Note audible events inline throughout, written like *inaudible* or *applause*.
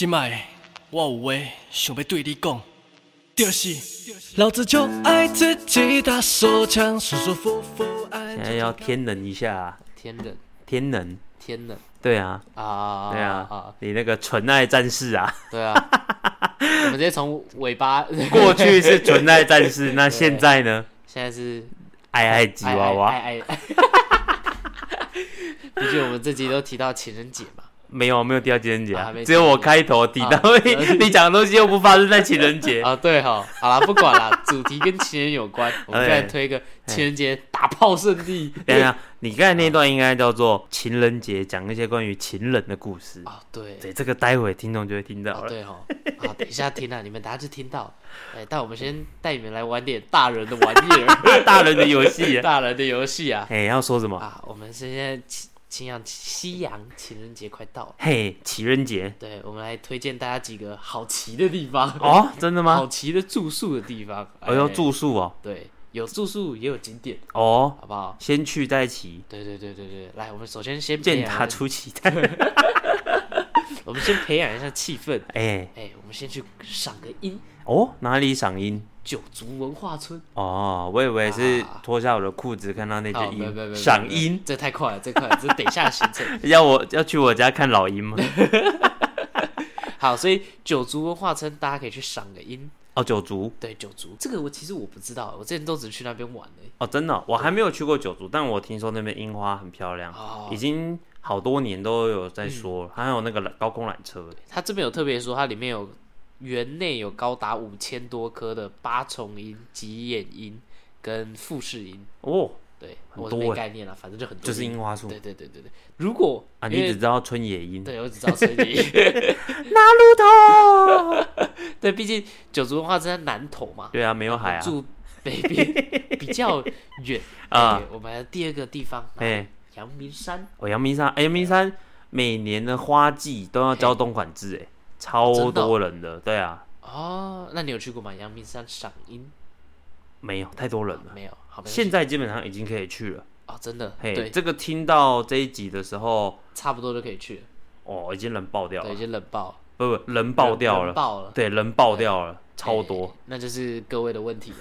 心爱，我有话想要对你讲，就是老子就爱自己打手枪，舒舒服服安现在要天冷一下、啊，天冷，天冷，天冷。对啊，啊！对啊，啊，你那个纯爱战士啊，对啊。我们直接从尾巴，*laughs* 过去是纯爱战士，那现在呢？现在是爱爱吉娃娃，爱爱爱。*laughs* 毕竟我们这集都提到情人节嘛，没有没有提到情人节啊啊，只有我开头提到啊，你讲的东西又不发生在情人节，啊，对哈，好啦，不管啦，*laughs* 主题跟情人有关，我们再来推一个情人节打炮圣地。等一下，你刚才那段应该叫做情人节，讲一些关于情人的故事。啊，对，对，这个待会听众就会听到哦，了。对哈，*laughs* 好，等一下听啊，你们等下就听到。哎，但我们先带你们来玩点大人的玩意儿，*laughs* 大人的游戏啊，大人的游戏啊。哎，要说什么？啊，我们现在清清阳西洋情人节快到了，嘿，情人节对，我们来推荐大家几个好骑的地方，哦，真的吗好吗？骑的住宿的地方。我要哎住宿哦，对，有住宿也有景点，哦，好不好？先去再骑，对对对对对，来，我们首先先培见他出奇蛋。*laughs* 我们先培养一下气氛。哎，哎，我们先去赏个樱，哦，哪里赏樱？九族文化村。哦，我以为是啊脱下我的裤子看到那好，只樱，没有没有没有赏樱。这太快了，这太快了，这等一下的行程。*laughs* 要我要去我家看老鹰吗？*laughs* 好，所以九族文化村大家可以去赏个樱。哦，九族对，九族这个我其实我不知道，我之前都只去那边玩。哦，真的哦、我还没有去过九族，但我听说那边樱花很漂亮，哦已经好多年都有在说了，还有那个高空缆车，它这边有特别说，它里面有园内有高达五千多棵的八重樱、吉眼樱跟富士樱。哦，对，我是很多欸。没概念了，反正就很多。就是樱。花树。对对对对对，如果啊，你只知道春野樱，对我只知道春野樱。*laughs* 那路头，*laughs* 对，毕竟九族文化村在南投嘛，对啊，没有海啊，住北边 *laughs* 比较远。啊。哎我们第二个地方，哎，阳明山。哦，阳明山，哎，阳明山每年的花季都要交东款制，哎，超多人的，对啊，哦，那你有去过吗？阳明山赏樱？没有太多人了，没有？好，现在基本上已经可以去了，哦，真的，嘿，对，这个听到这一集的时候，差不多就可以去了，哦，已经人爆掉对，已了，经冷爆，不不，人爆掉了，人爆了，对，人爆掉了，超多。哎，，那就是各位的问题。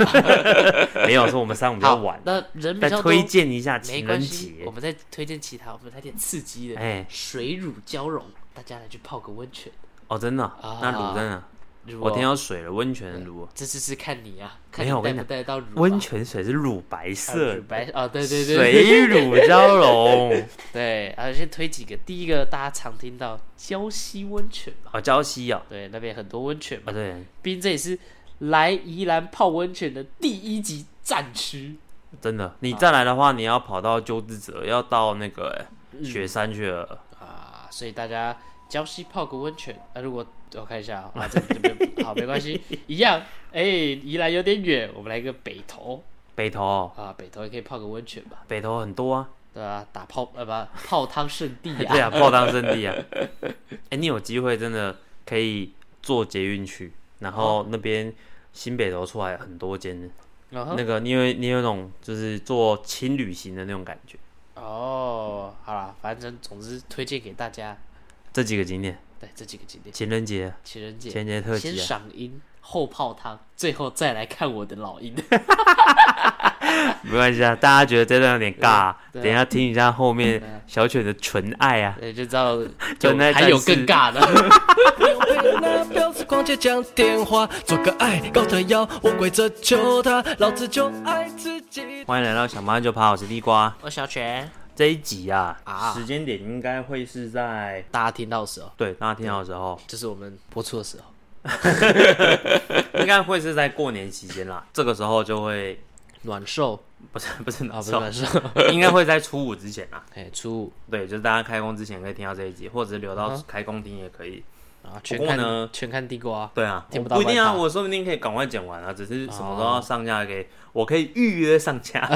*laughs* 没有，是我们三五比较晚，，那人比较推，荐一下没情人，节。我，们再推荐其他，我们来点刺激的，哎，水乳交融，大家来去泡个温泉。哦，真的？哦，啊那卤真的，如我听果到水了，温泉的卤，这次是看你啊，看没有我跟你带不带到乳啊。温泉水是乳白啊色乳，白哦，对对对，水乳交融，*laughs* 对，啊，先推几个。第一个大家常听到礁溪温泉嘛，哦，礁溪哦，对，那边很多温泉嘛啊，对，毕竟这也是来宜兰泡温泉的第一级战区。真的，你再来的话，你要跑到鸠之泽，要到那个哎雪山去了，啊，所以大家礁溪泡个温泉。啊，如果我看一下啊，*laughs* 啊这这边好没关系，一样。哎，宜兰有点远，我们来一个北投。北投。哦，啊，北投也可以泡个温泉吧，北投很多啊，对啊、打泡呃不泡汤圣地啊。*laughs* 对啊，泡汤圣地啊，哎，你有机会真的可以坐捷运去，然后那边新北投出来很多间，那个你有你有那种就是做轻旅行的那种感觉，哦，好啦，反正总之推荐给大家，这几个景点，对这几个景点，情人节，情人节。情人节特先辑啊，赏樱，后泡汤，最后再来看我的老鹰。*laughs* 没关系啊，大家觉得这段有点尬，等一下听一下后面小犬的纯爱啊，对，就知道就有还有更尬的。那婊子逛街讲电话，做个爱高特要，我跪着求他，老子就爱自己。欢迎来到小妈就爬，我是地瓜。我小泉，这一集啊，啊时间点应该会是在大家听到的时候，对大家听到的时候，就是我们播出的时候。应该会是在过年期间啦。*laughs* 这个时候就会暖寿不是 *laughs* 不是啊，不是暖寿，*laughs* 应该会在初五之前啦。哎，初五对，就是大家开工之前可以听到这一集，或者是留到开工听也可以。啊，全不过呢全看地瓜。对啊，听不到不一定啊，我说不定可以赶快剪完啊，只是什么时候哦要上架给我可以预约上架，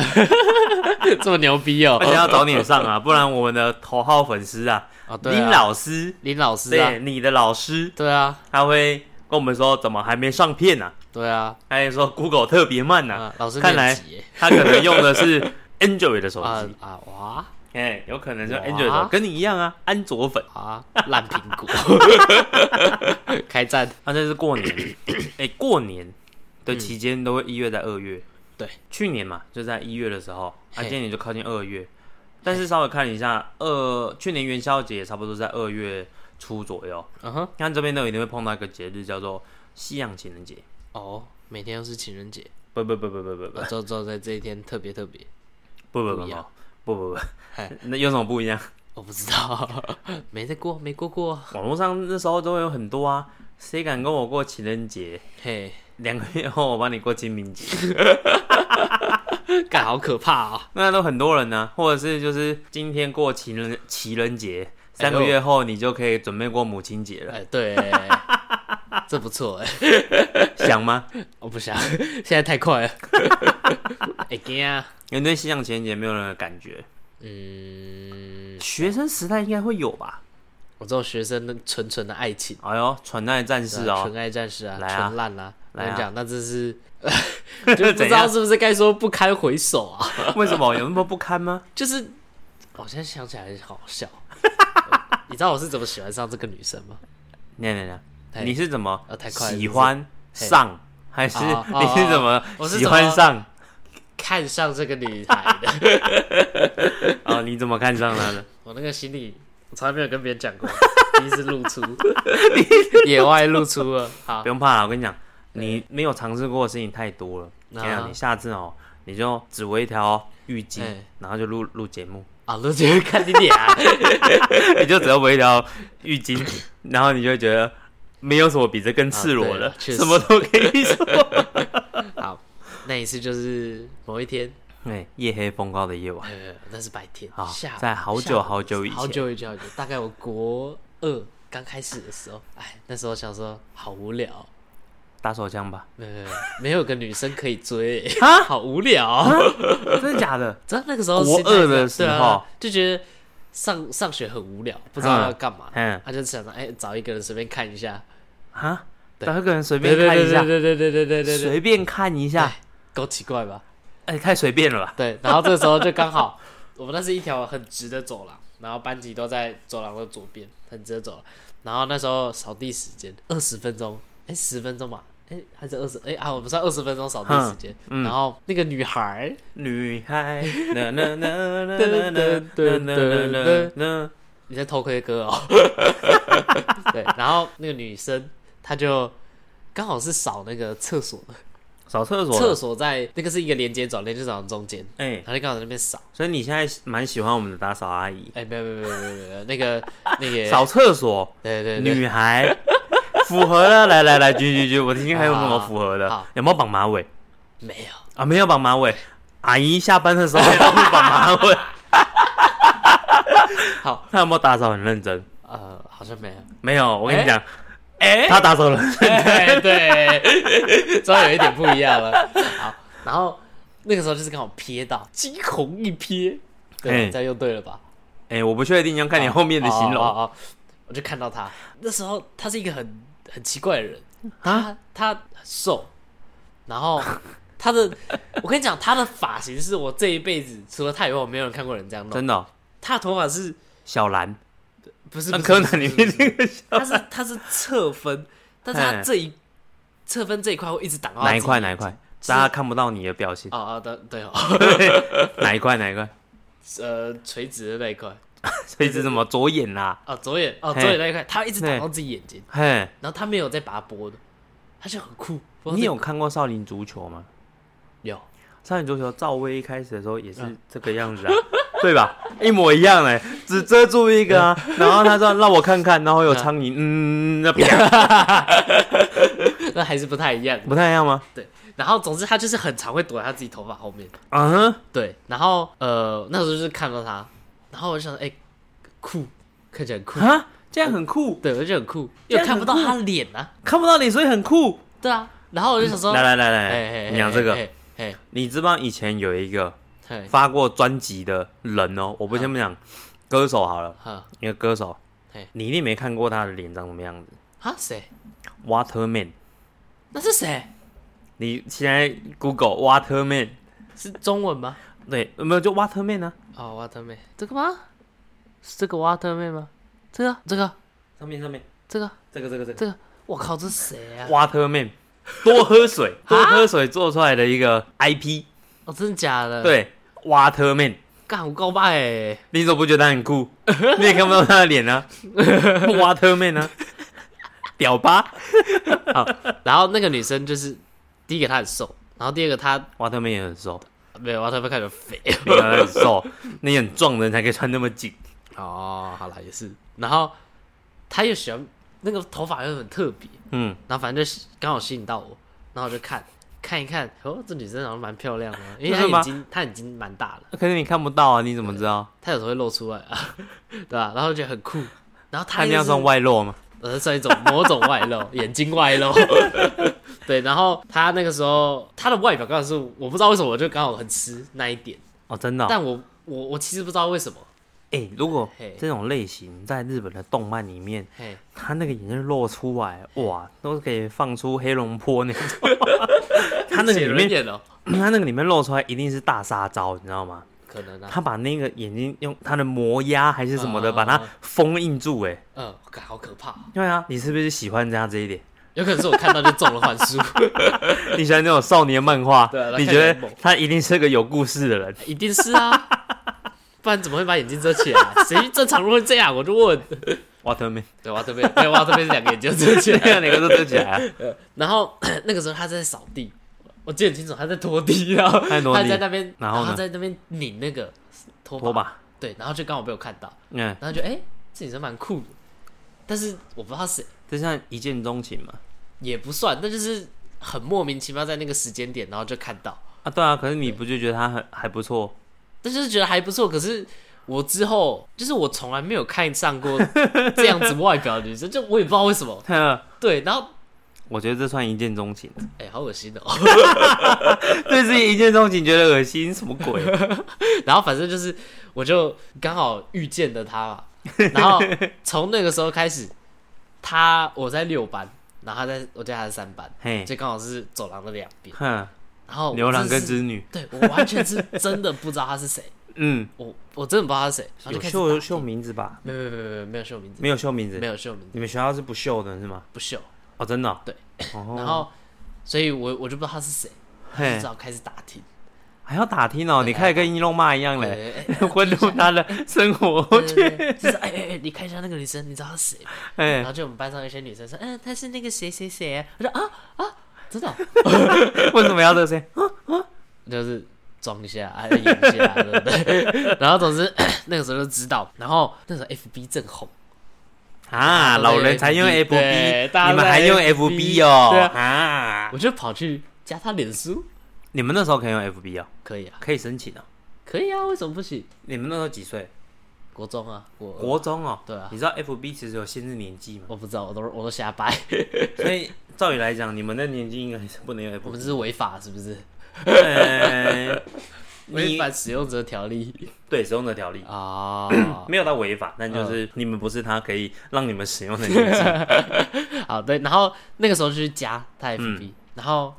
*laughs* 这么牛逼哦。而！且要早点上啊，不然我们的头号粉丝啊，哦，对啊。林老师，林老师啊。对，，你的老师，对啊，他会跟我们说怎么还没上片呢、啊？对啊，他还说 Google 特别慢呢、啊，老师看来他可能用的是 *laughs* Android 的手啊机。*laughs* 啊哇，哎、有可能是哇 Android 跟你一样啊，安卓粉。啊，烂苹果，*laughs* 开战。啊，这是过年，*coughs* 哎、过年的期间都会一月在二月。对，去年嘛，就在一月的时候，啊，嘿今年就靠近二月，但是稍微看一下，二去年元宵节也差不多在二月初左右。嗯哼，看这边都一定会碰到一个节日，叫做西洋情人节。哦，每天都是情人节，不不不不不不不呃只只在这一天特别特别。不不不不不不不 *laughs* 那有什么不一样？我不知道，没在过，没过过。网络上那时候都有很多啊，谁敢跟我过情人节？嘿，两个月后我帮你过清明节，*laughs* *laughs* 干好可怕啊！那都很多人呢、或者是就是今天过情人情人节，三个月后你就可以准备过母亲节了，哎，对，这不错哎，*laughs* 想吗？*laughs* 我不想，现在太快了。*laughs* 哎惊啊！你对西洋情人节没有任何感觉？嗯，学生时代应该会有吧？我知道学生的纯纯的爱情，哎呦，纯爱战士哦，纯爱战士啊，纯烂啊！我跟你讲，那真是，就不知道是不是该说不堪回首啊？为什么有那么不堪吗？就是，我现在想起来很好笑。你知道我是怎么喜欢上这个女生吗？那那那，哎你是怎么呃太快喜欢上，还是 *laughs* 你是怎么喜欢上？看上这个女孩的，*laughs* 哦，你怎么看上她的？*laughs* 我那个心里我从来没有跟别人讲过，第一次露出，野外露出了。好。不，用怕了，我跟你讲，你没有尝试过的事情太多了。我跟你啊讲，你下次哦，你就只围一条浴巾哎，然后就录录节目，啊，露出看你脸啊，你就只要围一条浴巾，然后你就会觉得没有什么比这更赤裸的什么都可以说。*laughs* 好，那一次就是某一天，对，夜黑风高的夜晚，呃，那是白天，好下在好久好久以前。好久以前，好久，大概我国二刚开始的时候，哎，那时候想说好无聊，打手枪吧？呃，没有个女生可以追，啊好无聊。真的假的？*laughs* 知道那个时候国二的时候。就觉得上上学很无聊，不知道要干嘛，嗯。他就想着哎找一个人随便看一下，啊，对。找一个人随便看一下，对对对对对对对，随便看一下，够奇怪吧？哎，太随便了吧？对，然后这个时候就刚好，*laughs* 我们那是一条很直的走廊，然后班级都在走廊的左边，很直的走廊。然后那时候扫地时间二十分钟，哎，十分钟吧，哎，还是二十，哎啊，我们算二十分钟扫地时间。嗯然后那个女孩，女孩，*laughs* 你在偷窥歌哦？*laughs* 对，然后那个女生她就刚好是扫那个厕所的，扫厕所，厕，所在那个是一个连接走，连接走廊中间，哎，他就刚好在那边扫。所以你现在蛮喜欢我们的打扫阿姨，哎，没有没有没有没有没有，那个 *laughs* 那个扫厕所，对对对，女孩，符合了，来来来，举举举，我听听还有什么符合的好，有没有绑马尾没有。啊？没有绑马尾，阿姨下班的时候 *laughs* 要绑马尾。好，他有没有打扫很认真？呃，好像没有。没有，我跟你讲，哎他打走了。对，对，*laughs* 稍微有一点不一样了。*laughs* 好，然后那个时候就是刚好瞥到，惊鸿一瞥，对吧，哎这样用对了吧？哎，我不确定，要看你后面的形容。我就看到他，那时候他是一个很很奇怪的人，啊他他很瘦，然后 *laughs* 他的，我跟你讲，他的发型是我这一辈子除了他以外，我没有人看过人这样弄。真的哦，他的头发是小兰，不是柯南里面那个他是他是侧分，但是他这一侧分这一块会一直挡到哪一块哪一块？大家看不到你的表情，哦哦对 *laughs* 对哦，哪一块哪一块？呃垂直的那一块所以是什么左眼啦？哦左眼哦左眼那一块，他一直挡到自己眼睛，嘿，然后他没有再把它拨的，他就很酷。你有看过少林足球吗？有少林足球赵薇一开始的时候也是这个样子啊，*laughs* 对吧？一模一样哎，只遮住一个啊，然后他说让我看看，然后有苍蝇，嗯，那啪，*laughs* 那还是不太一样。不太一样吗？对然后总之他就是很常会躲在他自己头发后面，啊哈，对。然后呃那时候就是看到他，然后我就想哎、酷，看起来很酷，啊，这样很酷，对，我就很酷，这样因为看不到他脸啊，看不到脸，所以很酷。对啊。然后我就想说，来来来哎来，你讲这个，，哎你知不知道以前有一个哎，发过专辑的人哦？我不先不讲歌手好了，哈一个歌手，你一定没看过他的脸长什么样子啊谁？，Waterman。那是谁？你现在 Google Waterman，是中文吗？对，有没有就 Waterman 呢？哦，Waterman 这个吗？是这个 Waterman 吗？这个这个上面上面这个，这个这个这这个，我靠，这是谁啊？Waterman，多喝水，多喝水做出来的一个 IP，哦，真的假的？，对，Waterman。干我告白哎，你怎么不觉得他很酷？*laughs* 你也看不到他的脸啊，*laughs* Waterman 啊，屌吧。*laughs* 然后那个女生就是第一个她很瘦，然后第二个她，Waterman 也很瘦，没有 Waterman 看起来肥。你看他很瘦，你很壮的人才可以穿那么紧。哦，好了也是，然后她又喜欢那个头发又很特别，嗯，然后反正就刚好吸引到我，然后我就看看一看，哦，这女生好像蛮漂亮的，*laughs* 因为她真的吗眼睛她眼睛蛮大的，可是你看不到啊，你怎么知道？她有时候会露出来啊，*laughs* 对吧、然后觉得很酷，然后她那样算外露吗？呃，算一种某种外露，*laughs* 眼睛外露。对，然后她那个时候她的外表刚好是我不知道为什么我就刚好很吃那一点，哦，真的哦。但我我我其实不知道为什么，哎，如果嘿这种类型在日本的动漫里面，他那个眼睛露出来，哇，都可以放出黑龙坡那种。*laughs* 他那个写里面，*clears throat* 他那个里面露出来一定是大杀招，你知道吗？可能啊，他把那个眼睛用他的磨压还是什么的，嗯把它封印住。哎，嗯，干好可怕，对啊，你是不是喜欢这样这一点？有可能是我看到就中了幻术，*laughs* 你喜欢那种少年漫画对啊？你觉得他一定是个有故事的人？一定是啊，不然怎么会把眼睛遮起来？*laughs* 谁正常人会这样？我就问，瓦特曼，对，我这边，对，我这边是两个眼睛遮起来，*laughs* 两个都遮起来啊。*laughs* 然后 *clears throat* 那个时候他在扫地，我记得很清楚，他在拖地，然后他在那边，然后他在那边拧那个拖拖把，对，然后就刚好被我看到，嗯，然后就哎、这女生蛮酷的，但是我不知道她谁，这像一见钟情嘛？也不算，那就是很莫名其妙在那个时间点，然后就看到，啊，对啊，可是你不就觉得他很还不错？但就是觉得还不错。可是我之后就是我从来没有看上过这样子外表的女生，就我也不知道为什么。哼 *laughs* 对，然后我觉得这算一见钟情。*laughs* 哎、好恶心哦。*laughs* 对自己一见钟情觉得恶心，什么鬼？然后反正就是我就刚好遇见了她嘛，然后从那个时候开始，她我在六班，然后他在我记得她是三班，嘿，就刚好是走廊的两边。哼，然后牛郎跟织女，对我完全是真的不知道他是谁，*laughs* 嗯，我我真的不知道他是谁，就秀秀名字吧？没有没有没有没有没有秀名字，没有秀名字没，有秀名字，你们学校是不秀的是吗？不秀。哦，真的哦。对哦，*laughs* 然后，所以我我就不知道他是谁，就嘿只，好开始打听。还要打听哦，你开始跟伊隆妈一样嘞，*laughs* 混入他的生活就是哎哎哎，你看一下那个女生，你知道她是谁哎？然哎，后就我们班上有一些女生说，嗯，她是那个谁谁谁啊。我说啊啊，真的哦，*laughs* 为什么要这些？*laughs* 就是装一下，还要演一下，对不对？*laughs* 然后总之 *coughs* 那个时候就知道，然后那时候 FB 正红。啊，老人才用 FB，你们还用 FB FB 哦？对啊啊，我就跑去加他脸书，你们那时候可以用 FB 哦，可以啊，可以申请啊。可以啊，为什么不行？你们那时候几岁？国中啊，国国中哦。对啊你知道 FB 其实有限制年纪吗？我不知道，我都我都瞎掰，所以照理来讲，你们的年纪应该是不能用我们。这是违法是不是？呃违你反使用者条例对使用者条例啊。*coughs* 没有到违法，但就是你们不是他可以让你们使用的年纪。*laughs* 好，对，然后那个时候就去加他 FB，、嗯然后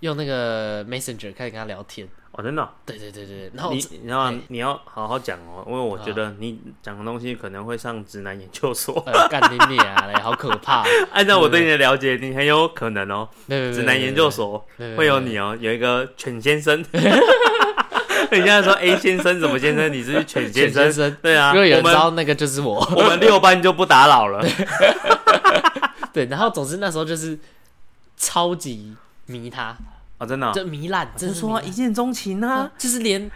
用那个 Messenger 开始跟他聊天。哦，真的哦。对对对对，然后你这你知道吗嘿你要好好讲哦，因为我觉得你讲的东西可能会上直男研究所。呃干你娘嘞，好可怕！*laughs* 按照我对你的了解，你很有可能哦，直男研究所会有你哦，有一个犬先生。*laughs* *laughs* 人家说 A 先生什么先生，你是犬先生犬先，生对啊，因为有我们人知道那个就是我。我们六班就不打扰了。对，然后总之那时候就是超级迷他，哦，真的哦，就糜烂，是说一见钟情啊，就是连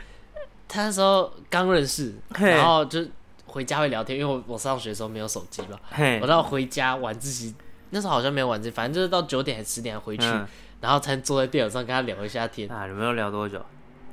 他那时候刚认识，嘿然后就回家会聊天，因为我我上学的时候没有手机嘛，嘿我，到回家晚自习，那时候好像没有晚自习，反正就是到九点还十点回去，嗯然后才坐在电脑上跟他聊一下天，啊，你们要聊多久？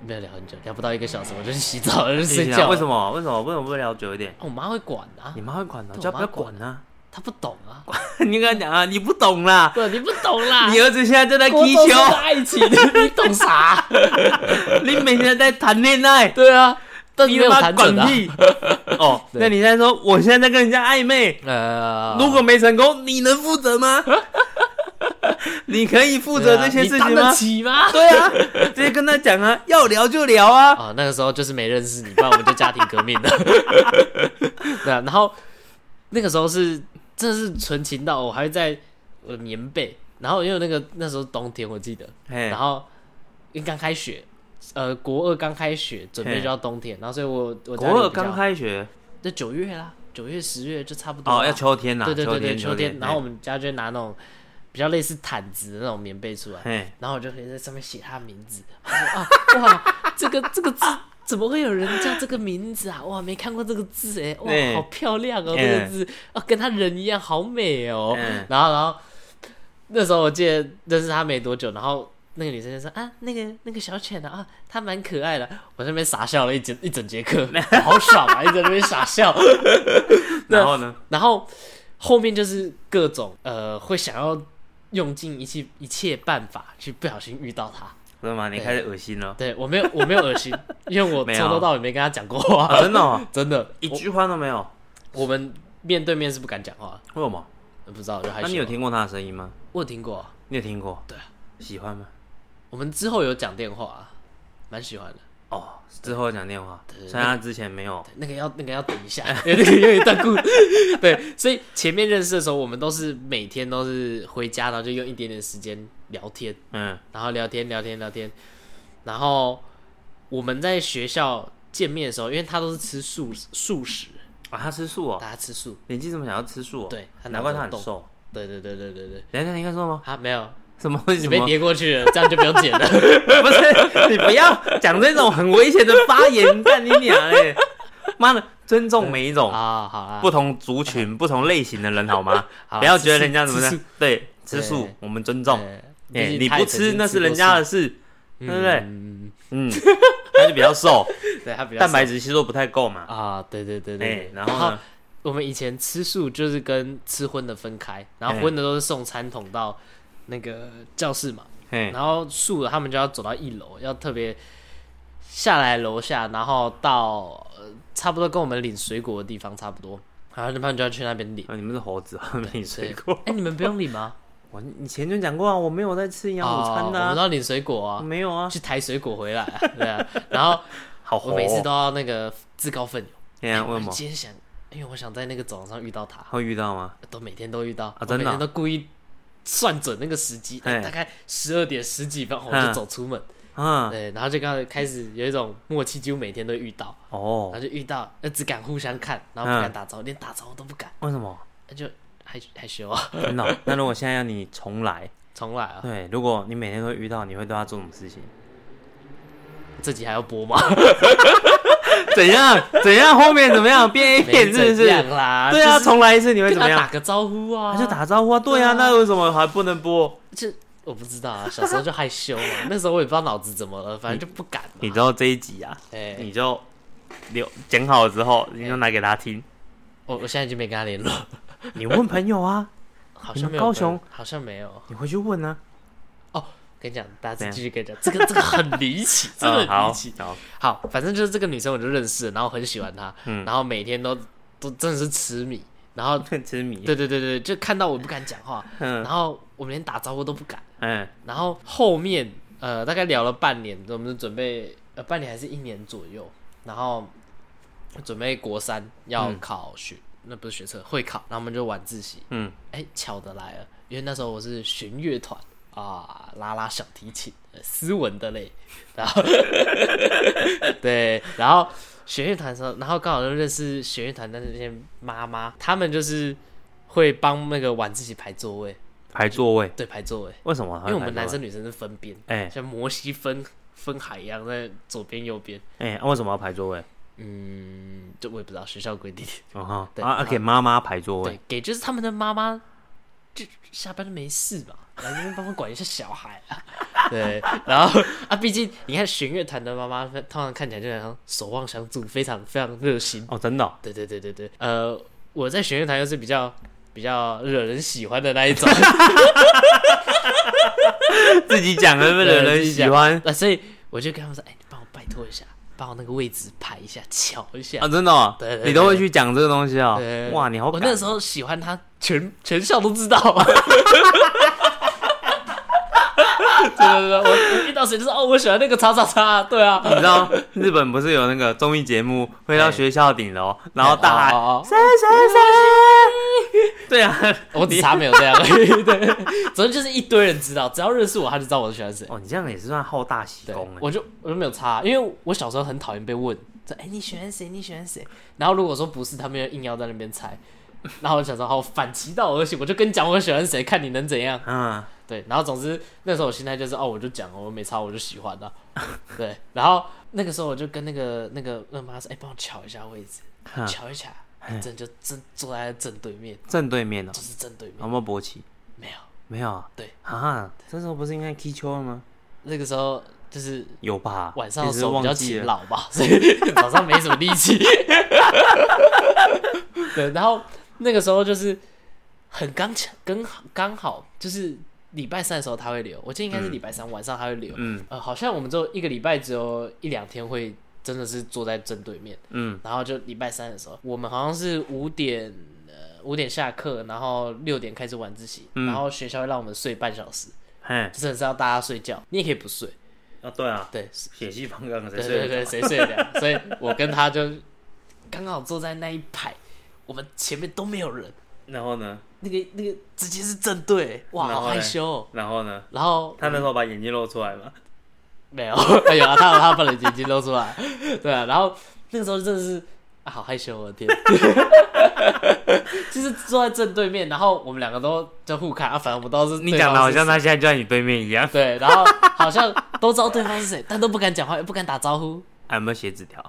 没有聊很久，聊不到一个小时，我就去洗澡我，就睡觉。为什？么？为什么？为什么不聊久一点？我妈会管啊你，妈会管的，对叫不要管管啊！她不懂啊，*laughs* 你跟他讲啊，你不懂啦，对，你不懂啦。你儿子现在正在踢球，爱情，你懂啥？*laughs* 你每天在谈恋爱，对啊，但你他妈。管屁！*laughs* 哦，那你在说我现在在跟人家暧昧，呃，如果没成功，你能负责吗？你可以负责这些事情吗？起吗？对啊，直接跟他讲啊，要聊就聊啊。啊，那个时候就是没认识你，不然我们就家庭革命了。对啊，然后那个时候是真的是纯情到我还会在我的棉被，然后因为那个那时候冬天我记得，然，后因为刚开学，呃，国二刚开学，准备就要冬天，然后所以我我国二刚开学？就九月啦，九月十月就差不多哦，要秋天呐，对对对对，秋秋天，然后我们家就拿那种比较类似毯子的那种棉被出来，然后我就可以在上面写他的名字。啊，哇，这个这个字怎么会有人叫这个名字啊？哇，没看过这个字哎，哇，好漂亮哦，嗯这个字啊，跟他人一样，好美哦。嗯然后然后那时候我记得认识他没多久，然后。那个女生就说啊，那个那个小犬的啊，她蛮可爱的。我在那边傻笑了一整一整节课，*laughs* 好爽啊！一直在那边傻笑。*laughs* 然后呢？然后后面就是各种呃，会想要用尽一切一切办法去不小心遇到他。真的吗？你开始恶心了对我没有我没有恶心，*laughs* 因为我从头到尾没跟他讲过话，啊？真的哦，*laughs* 真的一句话都没有？我们面对面是不敢讲话，为什么？不知道就害羞。那你有？听过他的声音吗？我有听过，你有听过？对啊，喜欢吗？我们之后有讲电话啊，蛮喜欢的。哦，之后讲电话，对虽然他之前没有。那个要那个要等一下，因为那个有一段故事。对，所以前面认识的时候，我们都是每天都是回家，然后就用一点点时间聊天。嗯，然后聊天聊天聊天，然后我们在学校见面的时候，因为他都是吃素素食，啊，他吃素哦，大家吃素，年纪这么小要吃素哦，对，他难怪他很瘦。对对对对对对，等一下，你看说吗？他没有，什么？为什么？你被叠过去了，这样就不用剪了。*laughs* 不是，你不要讲这种很危险的发言，干你娘嘞！妈的，尊重每一种啊，好啊，不同族群、*laughs* 不同类型的人，好吗？好不要觉得人家怎么样，对，吃素我们尊重。对哎，你不吃那是人家的事，对对不对嗯，嗯，*laughs* 他就比较瘦，*laughs* 对他比较蛋白质吸收不太够嘛。啊，对对对哎对，，然后呢？我们以前吃素就是跟吃荤的分开，然后哎荤的都是送餐桶到那个教室嘛，嘿，然后素的他们就要走到一楼，要特别下来楼下，然后到呃差不多跟我们领水果的地方差不多，然后他们就要去那边领。啊你们是猴子啊，领水果。哎、你们不用领吗？我以前就讲过啊，我没有在吃营养午餐的啊，哦我们都要领水果啊，没有啊，去抬水果回来啊，*laughs* 对啊。然后好哦。我每次都要那个自告奋勇，哎呀，为我什么？今天想，因为我想在那个走廊上遇到他，会遇到吗？都每天都遇到，我真的啊？每天都故意算准那个时机，大概十二点十几分我就嗯走出门，嗯，对，然后就刚刚开始有一种默契，几乎每天都遇到。哦。然，后就遇到，呃，只敢互相看，然后不敢打招呼，连打招呼都不敢，为什么？那就害害羞啊，*laughs* 真的哦？那如果现在要你重来，*laughs* 重来啊！对，如果你每天都会遇到，你会对他做什么事情？这集还要播吗？*laughs* 怎样？怎样？后面怎么样？变 A 片是不没怎是？样啦，对啊，就是重来一次你会跟怎么样？打个招呼啊，他就打招呼啊，对啊，那为什么还不能播？就我不知道啊，小时候就害羞嘛，那时候我也不知道脑子怎么了，反正就不敢嘛。你知道这一集啊，哎，你就留剪好了之后，你就拿给他听。我我现在已经没跟他联络，*laughs* 你问朋友啊，好像高雄好像没有。你回去问啊。哦跟你讲，大家继续跟你讲，这个这个很离奇，*laughs* 真的离奇。，好，好，反正就是这个女生我就认识，然后很喜欢她，嗯然后每天都都真的是痴迷，然后 *laughs* 痴迷。对对对对，就看到我不敢讲话，嗯然后我们连打招呼都不敢。嗯然后后面呃大概聊了半年，我们准备呃半年还是一年左右，然后准备国三要嗯考学，那不是学测会考，然后我们就晚自习。嗯，哎，巧的来了，因为那时候我是弦乐团啊，拉拉小提琴，呃斯文的嘞，然后 *laughs* 对，然后弦乐团的时候，然后刚好就认识弦乐团的那些妈妈，他们就是会帮那个晚自习排座位，排座位，对，排座位。为什么？因为我们男生女生是分边，哎像摩西分分海一样，在左边右边。哎，啊为什么要排座位？嗯，这我也不知道学校规定。哦哈，*laughs* 对啊啊，给妈妈排座对位。，给就是他们的妈妈，就下班都没事嘛，*laughs* 来这边帮忙管一下小孩啊。*laughs* 对，然后啊，毕竟你看弦乐团的妈妈，通常看起来就好像守望相助，非常非常热心。哦，真的哦，对对对对对，呃，我在弦乐团又是比较比较惹人喜欢的那一种，自己讲的，惹人喜欢那所以我就跟他们说，哎，你帮我拜托一下，把我那个位置排一下，瞧一下啊，。真的你都会去讲这个东西哦对。哇，你好，我那时候喜欢他，全全校都知道。*laughs* 到谁，就是哦，我喜欢那个叉叉叉，对啊，你知道日本不是有那个综艺节目会到学校顶楼，然后大喊谁谁谁？对啊，*laughs* 我只差没有这样而已，*laughs* 对，总之就是一堆人知道，只要认识我，他就知道我喜欢谁。哦，你这样也是算好大喜功哎。我就我就没有差，因为我小时候很讨厌被问，说哎、你喜欢谁？你喜欢谁？然后如果说不是，他们又硬要在那边猜，然后我就想说好反其道而行，我就跟你讲我喜欢谁，看你能怎样。嗯，对，然后总之那时候我心态就是哦，我就讲我没差，我就喜欢的、对，然后那个时候我就跟那个那个那妈说，哎、帮我瞧一下位置，*laughs* 哼瞧一瞧，真就正坐在正对面，正对面哦就，是正对面，有没有勃起？没有。没有啊。对啊，这时候不是应该踢球了吗？那个时候就是有吧？晚上的时候比较。勤劳吧，所以 *laughs* 早上没什么力气。*laughs* 对，然后那个时候就是很刚巧，刚好刚好就是礼拜三的时候他会留，我记得应该是礼拜三晚上他会留。嗯。呃，好像我们只有一个礼拜只有一两天会真的是坐在正对面，嗯。然后就礼拜三的时候，我们好像是五点呃五点下课，然后六点开始晚自习，嗯。然后学校会让我们睡半小时，嘿，就是要大家睡觉，你也可以不睡，啊对啊，对，血气方刚，谁对对对？谁睡得了？*laughs* 所以我跟他就刚好坐在那一排，我们前面都没有人，然后呢？那个那个直接是正对，哇，好害羞哦、然后呢？然后他那时候把眼睛露出来吗？没有，*laughs* 有啊，他他把眼睛露出来，对啊，然后那个时候真的是、啊、好害羞，我的天，*laughs* 就是坐在正对面，然后我们两个都就互看啊，反正我们都是你讲的好像他他现在就在你对面一样。对，然后好像都知道对方是谁，但都不敢讲话，也不敢打招呼，还有没有写纸条？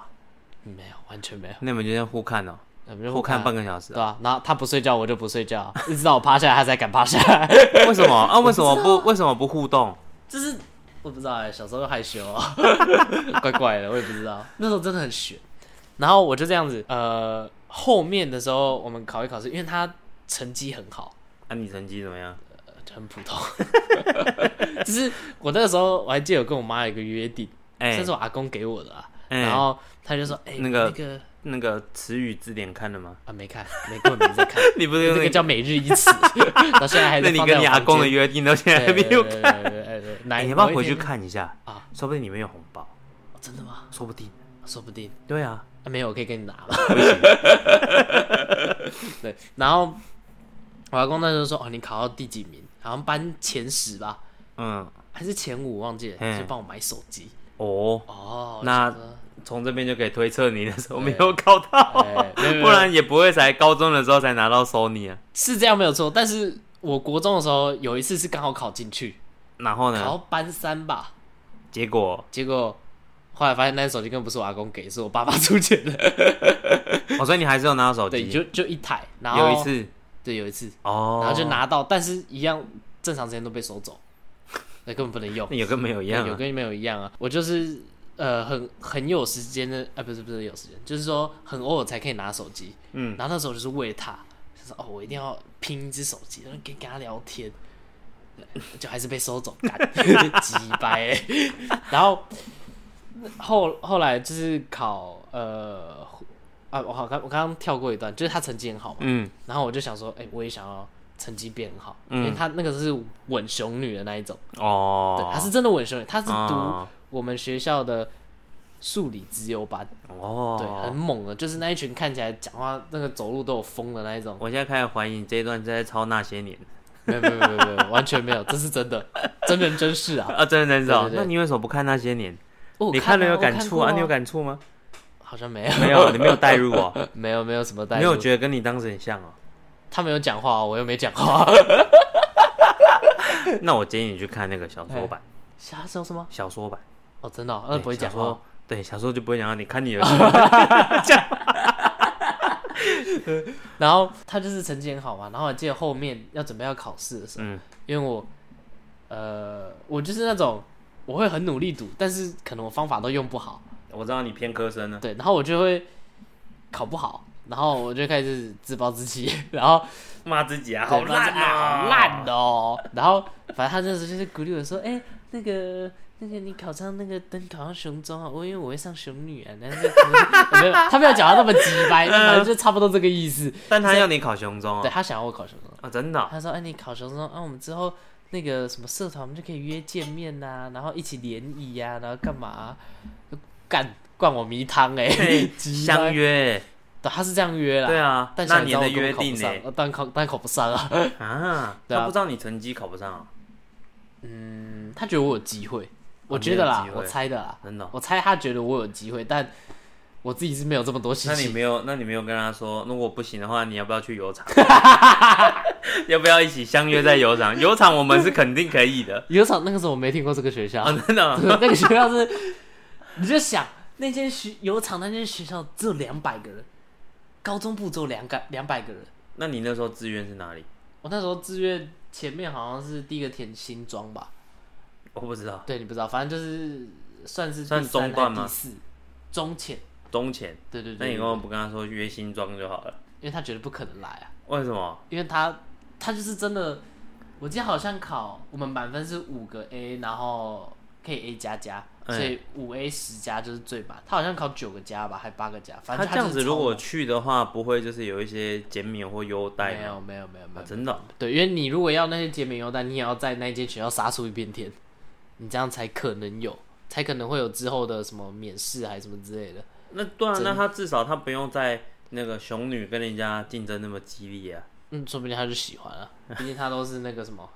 没有，完全没有，那你们就这样互看哦，我们就互看半个。小时对。啊，然后他不睡觉，我就不睡觉，一直到我趴下来，他才敢趴下来。*laughs* 为什么啊？为什么不为什么不互动？就是我不知道哎、小时候害羞啊，*laughs* 怪怪的，我也不知道。那时候真的很悬。然后我就这样子，呃，后面的时候我们考一考试，因为他成绩很好，啊，你成绩怎么样？呃很普通。*laughs* 就是我那个时候我还记得我跟我妈有一个约定，哎这是我阿公给我的然后他就说：“哎、那个那个那个词语字典看了吗？啊，没看，没根本没在看。*laughs* 你不是用那个？那个叫每日一词，*laughs* 到现在还那你跟你阿公的约定到现在还对没有看？你要不要回去看一下？啊？说不定里面有红包，哦真的吗？说不定。说不定。对啊，啊、没有，我可以给你拿吧。*laughs* 对，然后我阿公那时候说：“哦，你考到第几名？好像班前十吧，嗯，还是前五？忘记了。”嗯就帮我买手机。哦，哦，那从这边就可以推测你那时候对没有考到，不然也不会才高中的时候才拿到 Sony 啊。是这样没有错。但是我国中的时候有一次是刚好考进去，然后呢？考到班三吧，结果，结果后来发现那手机根本不是我阿公给，是我爸爸出钱的。*laughs* 哦，所以你还是有拿到手对，机？就就一台，然后有一，次对，有一次，哦，然后就，拿到，但是一样正常时间都被收走，那根本不能用。那有跟没有一样啊？有跟没有一样啊。我就是呃很很有时间的，啊不是不是有时间，就是说很偶尔才可以拿手机。嗯，然后那时候就是为了他，就是哦我一定要拼一只手机，然后跟跟他聊天，就还是被收走，干鸡掰欸。然后后后来就是考呃啊我好刚我刚刚跳过一段，就是他成绩很好嘛，嗯然后我就想说，哎、我也想要成绩变很好，嗯因为他那个是稳熊女的那一种。哦，对，他是真的稳熊女，他是读哦我们学校的数理资优班，哦，对，很猛的，就是那一群看起来讲话那个走路都有风的那一种。我现在开始怀疑你这一段是在抄那些年没有没有没有没有，完全没有，这是真的，*laughs* 真人真事啊！啊，真人真的哦对。对对那你为什么不看那些年？哦你看了有感触啊？你有感触吗？好像没有，没有，你没有代入哦，*laughs* 没有没有什么代入，没有觉得跟你当时很像哦。他没有讲话，我又没讲话。*laughs* 那我建议你去看那个小说版，小说什么？小说版，哦，真的哦，那不会讲话对小说。对，小时候就不会讲到你看你的，*laughs* *laughs* 然后他就是成绩很好嘛，然后我记得后面要准备要考试的时候，嗯因为我呃，我就是那种我会很努力读，但是可能我方法都用不好，我知道你偏科生呢，对，然后我就会考不好，然后我就开始自暴自弃，然后 *laughs* 骂自己啊，好烂哎啊，好烂哦，然后反正他那时候就是鼓励我说，哎、那个。那个你考上那个灯考上雄中啊，我因为我会上雄女啊，但是没有，他没有讲到那么直白，反正就差不多这个意思。但他要你考雄中哦，对他想要我考雄中，啊，真的？哦，他说：“哎、你考雄中，啊，我们之后那个什么社团，我们就可以约见面呐、然后一起联谊呀，然后干嘛？啊、干灌我迷汤哎、*laughs* 相约，对，他是这样约啦。对啊，但那年的约定呢？呃但考但考不上啊。*laughs* 啊。他不知道你成绩考不上啊，嗯，他觉得我有机会，我觉得啦我猜的啦，真的哦。我猜他觉得我有机会，但我自己是没有这么多信心。那你没有，*laughs* 那你没有跟他说，如果不行的话，你要不要去油厂？*laughs* 要不要一起相约在油厂？油厂我们是肯定可以的。*laughs* 油厂那个时候我没听过这个学校，哦，真的？那个学校是，你就想那间学油厂那间学校只有两百个人，高中部只有两百两百个人。那你那时候志愿是哪里？我那时候志愿前面好像是第一个填新庄吧，我不知道。对你不知道，反正就是算是算第三中段吗还是第四，中前，中前，对对对那你跟我不跟他说约新庄就好了？因为他觉得不可能来啊，为什么？因为他他就是真的，我记得好像考我们满分是五个 A，然后可以 A 加加，哎所以五 A 十加就是最满。他好像考九个加吧，还八个加，反他正就是这样子如果去的话，不会就是有一些减免或优待吗？没有没有没有没有，啊真的哦对，因为你如果要那些减免优待，你也要在那间学校杀出一片天，你这样才可能有，才可能会有之后的什么免试还是什么之类的。那对啊，那他至少他不用在那个熊女跟人家竞争那么激烈啊。嗯，说不定他就喜欢了，毕竟他都是那个什么，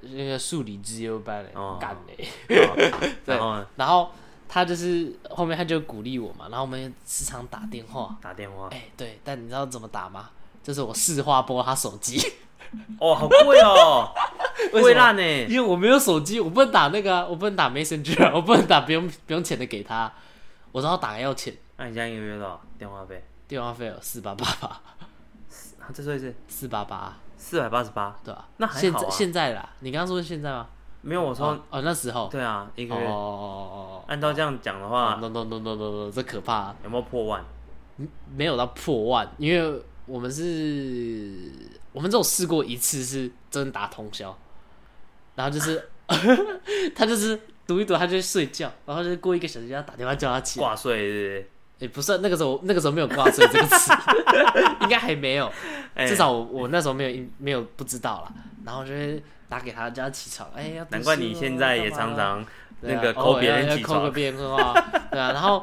那个数理之优班嘞哦，干嘞。*laughs* 然后然后他就是后面他就鼓励我嘛，然后我们也时常打电话，打电话，哎、对，但你知道怎么打吗？就是我市话拨他手机，哦，好贵哦，*laughs* 为什么？贵烂呢。因为我没有手机，我不能打那个、啊，我不能打 Messenger，、啊、我不能打不用不用钱的给他，我知道打要钱，那你现在一个月多少？电话费？电话费有四八八八，啊，这岁是四八八，四百八十八，对吧、那还好啊。现在现在啦，你刚刚说是现在吗？没有我说哦，哦那时候，对啊，一个哦哦月。哦哦。按照这样讲的哦话，，no no no no no no，这可怕、啊有没有破万？没有到破万，因为我们是，我们只有试过一次是真打通宵，然后就是 *laughs* 他就是读一读，他就会睡觉，然后就是过一个小时就要打电话叫他起来。挂睡是也、不是那个时候，那个时候没有挂睡这个词，*laughs* 应该还没有，至少我我那时候没有没有不知道啦。然后就会打给他叫他起床，哎、要读难怪你现在也常常那个扣别人起要要扣个床。别人电话，对啊，然后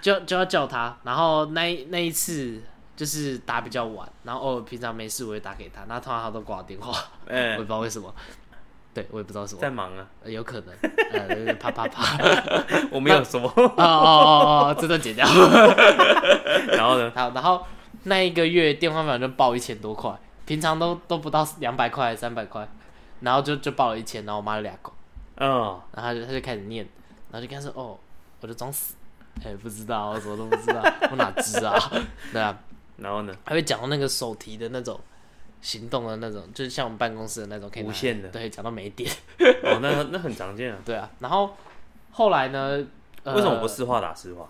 就就要叫他，然后那一那一次就是打比较晚，然后偶尔平常没事我会打给他，那通常他都挂我电话，我也哎不，知道为什么，对我也不知道为什么，在忙啊，呃有可能，呃，啪啪啪，*laughs* 我没有说。哦哦哦哦，这段剪掉，然后呢？好，然后那一个月电话费就报一千多块，平常都都不到两百块三百块，然后就就报了一千，然后我妈就俩狗。嗯，然后他就他就开始念，然后就跟他说哦，我就装死，哎、不知道，我什么都不知道，我哪知啊？对啊，然后呢？还会讲到那个手提的那种行动的那种，就是像我们办公室的那种可以无线的对，讲到没电，哦，那那很常见啊。*laughs* 对啊。然后后来呢？呃为什么不？实话打实话？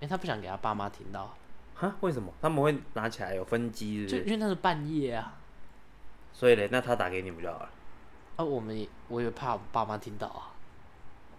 因为他不想给他爸妈听到，哈？为什么他们会拿起来有分机，是？就因为那是半夜啊。所以嘞，那他打给你不就好了？啊，我们也我也怕我爸妈听到啊。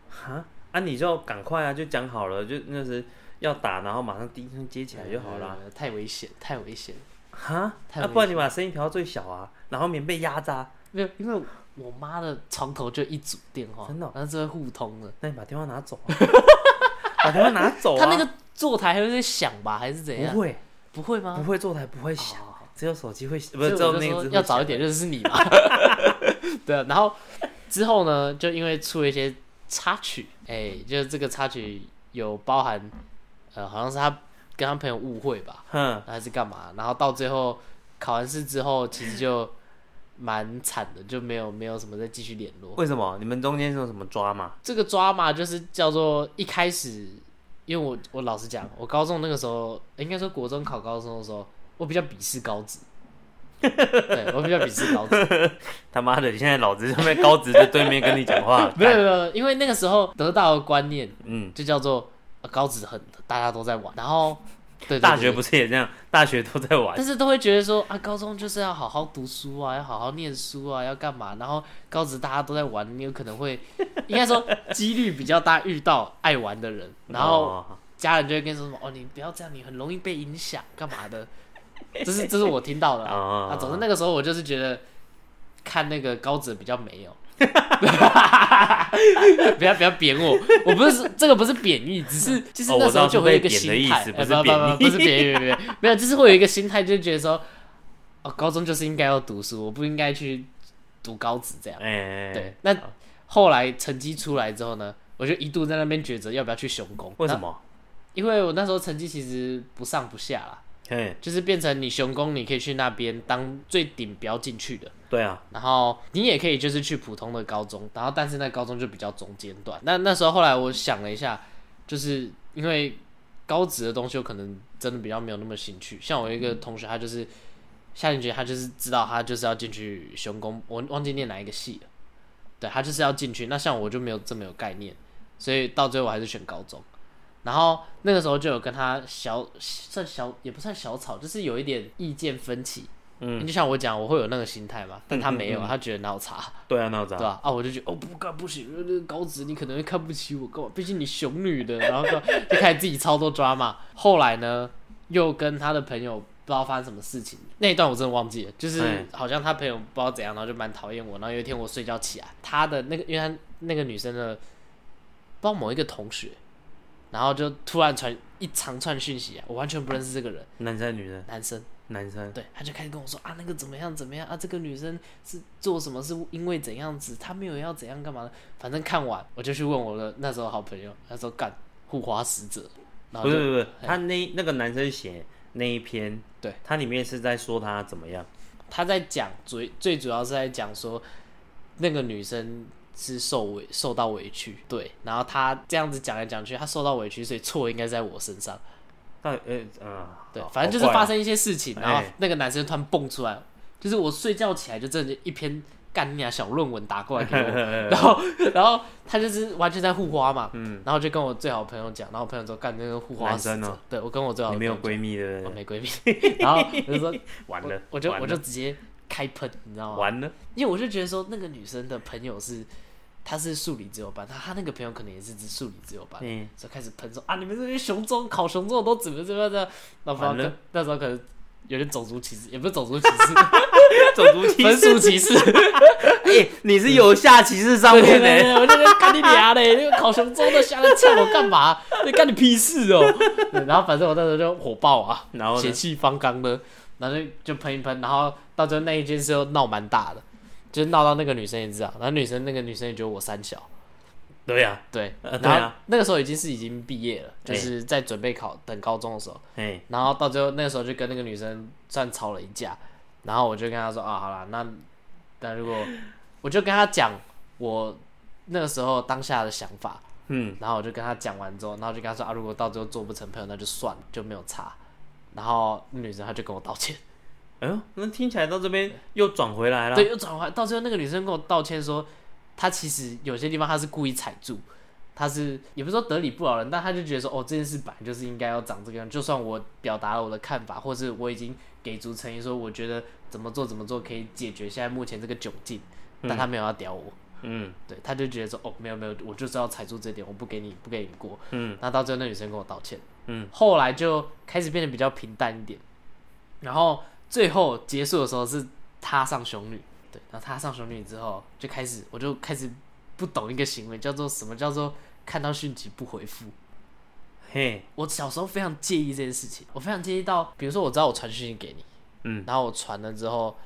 哈？啊，你就赶快啊，就讲好了，就那时要打，然后马上第一声接起来就好啦。呃太危险，太危险。哈？啊，不然你把声音调到最小啊，然后棉被压榨，没有，因为我妈的床头就一组电话，真的哦然后是会互通的。那你把电话拿走啊，*laughs* 把电话拿走啊。他那个坐台还会在响吧，还是怎样？不会，不会吗？不会坐台不会响，哦只有手机会，不是只有那个要早一点认识你嘛。*laughs* 对啊，然后之后呢，就因为出了一些插曲，哎、就是这个插曲有包含，呃，好像是他跟他朋友误会吧，哼，还是干嘛？然后到最后考完试之后，其实就蛮惨的，就没有没有什么再继续联络。为什么？你们中间是有什么抓吗？这个抓嘛，就是叫做一开始，因为我我老实讲，我高中那个时候，应该说国中考高中的时候，我比较鄙视高职，*laughs* 对我比较鄙视高职，他妈的，你现在老子就在高职的对面跟你讲话，*laughs* 没有没有，因为那个时候得到的观念嗯，就叫做呃高职很大家都在玩，然后 *laughs* 对对大学不是，也这样？大学都在玩但，是都会觉得说啊，高中就是要好好读书啊，要好好念书啊，要干嘛？然后高职大家都在玩，你有可能会，*laughs* 应该说几率比较大遇到爱玩的人，然后。哦家人就会跟你说什么哦，你不要这样，你很容易被影响，干嘛的？这是这是我听到的啊。啊啊，总之那个时候我就是觉得，看那个高子比较没有。*laughs* 不要不要贬我，我不是这个不是贬义，只是就是那时候就会有一个心态，不是贬义不不是贬义，没有 *laughs* 没有，就是会有一个心态，就觉得说，哦，高中就是应该要读书，我不应该去读高职这样。哎、对，那后来成绩出来之后呢，我就一度在那边抉择要不要去雄工。为什么？因为我那时候成绩其实不上不下啦，就是变成你雄工，你可以去那边当最顶标进去的。对啊，然后你也可以就是去普通的高中，然后但是那高中就比较中间段。那那时候后来我想了一下，就是因为高职的东西，我可能真的比较没有那么兴趣。像我一个同学，他就是下定决心，他就是知道他就是要进去雄工，我忘记念哪一个系了。对他就是要进去。那像我就没有这么有概念，所以到最后我还是选高中。然后那个时候就有跟他小算小也不算小吵，就是有一点意见分歧。嗯，就像我讲，我会有那个心态嘛，但他没有，嗯嗯嗯他觉得哪有差，对啊，那我知道。对吧、啊？我就觉得哦，不干不行，那个高子你可能会看不起我，干嘛？毕竟你熊女的，然后就就开始自己操作抓嘛。后来呢，又跟他的朋友不知道发生什么事情，那一段我真的忘记了，就是哎好像他朋友不知道怎样，然后就蛮讨厌我。然后有一天我睡觉起来，他的那个，因为他那个女生的不知道某一个同学，然后就突然传一长串讯息啊，我完全不认识这个人，男生女生，男生。男生。对，他就开始跟我说啊，那个怎么样怎么样啊，这个女生是做什么，是因为怎样子，她没有要怎样干嘛的，反正看完我就去问我的那时候好朋友，他说干护花使者，然后就不是不是，他那那个男生写那一篇，对，他里面是在说他怎么样？他在讲最最主要是在讲说那个女生是受委受到委屈，对，然后他这样子讲来讲去，他受到委屈，所以错应该在我身上，到底呃嗯，对，反正就是发生一些事情，然后哎。那个男生突然蹦出来，就是我睡觉起来就真的一篇干你啊小论文打过来给我，*laughs* 然后然后他就是完全在护花嘛，嗯，然后就跟我最好朋友讲，然后我朋友说干那个护花生哦，对我跟我最好你没有闺蜜的。我没闺蜜，*laughs* 然后我就说完了，我就我就直接开喷，你知道吗？完了，因为我就觉得说那个女生的朋友是。她是数理自由班，他他那个朋友可能也是数理自由班，嗯，就开始喷说啊，你们这些熊中考熊中都怎么怎么的，那不知道完了可那时候可能有点种族歧视，也不是种族歧视，*laughs* 种族歧视分视，数歧视。*laughs* 哎，你是有下歧视上面的，我就觉得干你娘嘞！那个考熊中的下来呛我干嘛？那干你屁事哦！对然后反正我那时候就火爆啊，然后血气方刚的，然后就就喷一喷，然后到最后那一件事又闹蛮大的，就是闹到那个女生也知道，然后女生那个女生也觉得我三小，对呀，对，呃对然后啊那个时候已经是已经毕业了，就哎是在准备考等高中的时候，哎，然后到最后那个时候就跟那个女生算吵了一架，然后我就跟她说啊，好啦，那那如果我就跟她讲我那个时候当下的想法，嗯，然后我就跟她讲完之后，然后就跟她说啊，如果到最后做不成朋友，那就算了，就没有差。然后那女生她就跟我道歉，哎呦，那听起来到这边又转回来了，对，又转回来。到最后那个女生跟我道歉说，她其实有些地方她是故意踩住，她是也不是说得理不饶人，但她就觉得说，哦，这件事本来就是应该要长这个样，就算我表达了我的看法，或是我已经给足诚意说，我觉得怎么做怎么做可以解决现在目前这个窘境，但她没有要屌我，嗯对，她就觉得说，哦，没有没有，我就是要踩住这点，我不给你不给你过。嗯。那到最后那女生跟我道歉，嗯，后来就开始变得比较平淡一点，然后最后结束的时候是他上熊女，对，然后他上熊女之后就开始，我就开始不懂一个行为，叫做什么叫做看到讯息不回复。嘿，我小时候非常介意这件事情，我非常介意到，比如说我知道我传讯息给你，嗯，然后我传了之后，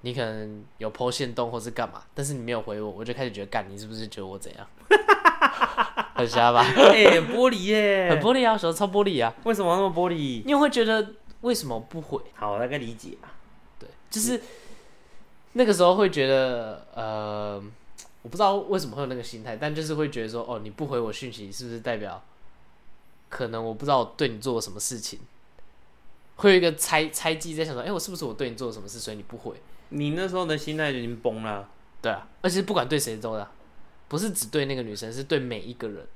你可能有 PO 线动或是干嘛，但是你没有回我，我就开始觉得干你是不是觉得我怎样？*laughs* 很瞎吧？哎，玻璃耶，很玻璃啊，小时候超玻璃啊，为什么那么玻璃？你会觉得为什么不回？好，我大概理解啊，对，就是那个时候会觉得，呃，我不知道为什么会有那个心态，但就是会觉得说，哦，你不回我讯息，是不是代表可能我不知道我对你做了什么事情？会有一个猜猜忌在想说，哎、我是不是我对你做了什么事，所以你不回？你那时候的心态就已经崩了，对啊，而且不管对谁都的，不是只对那个女生，是对每一个人。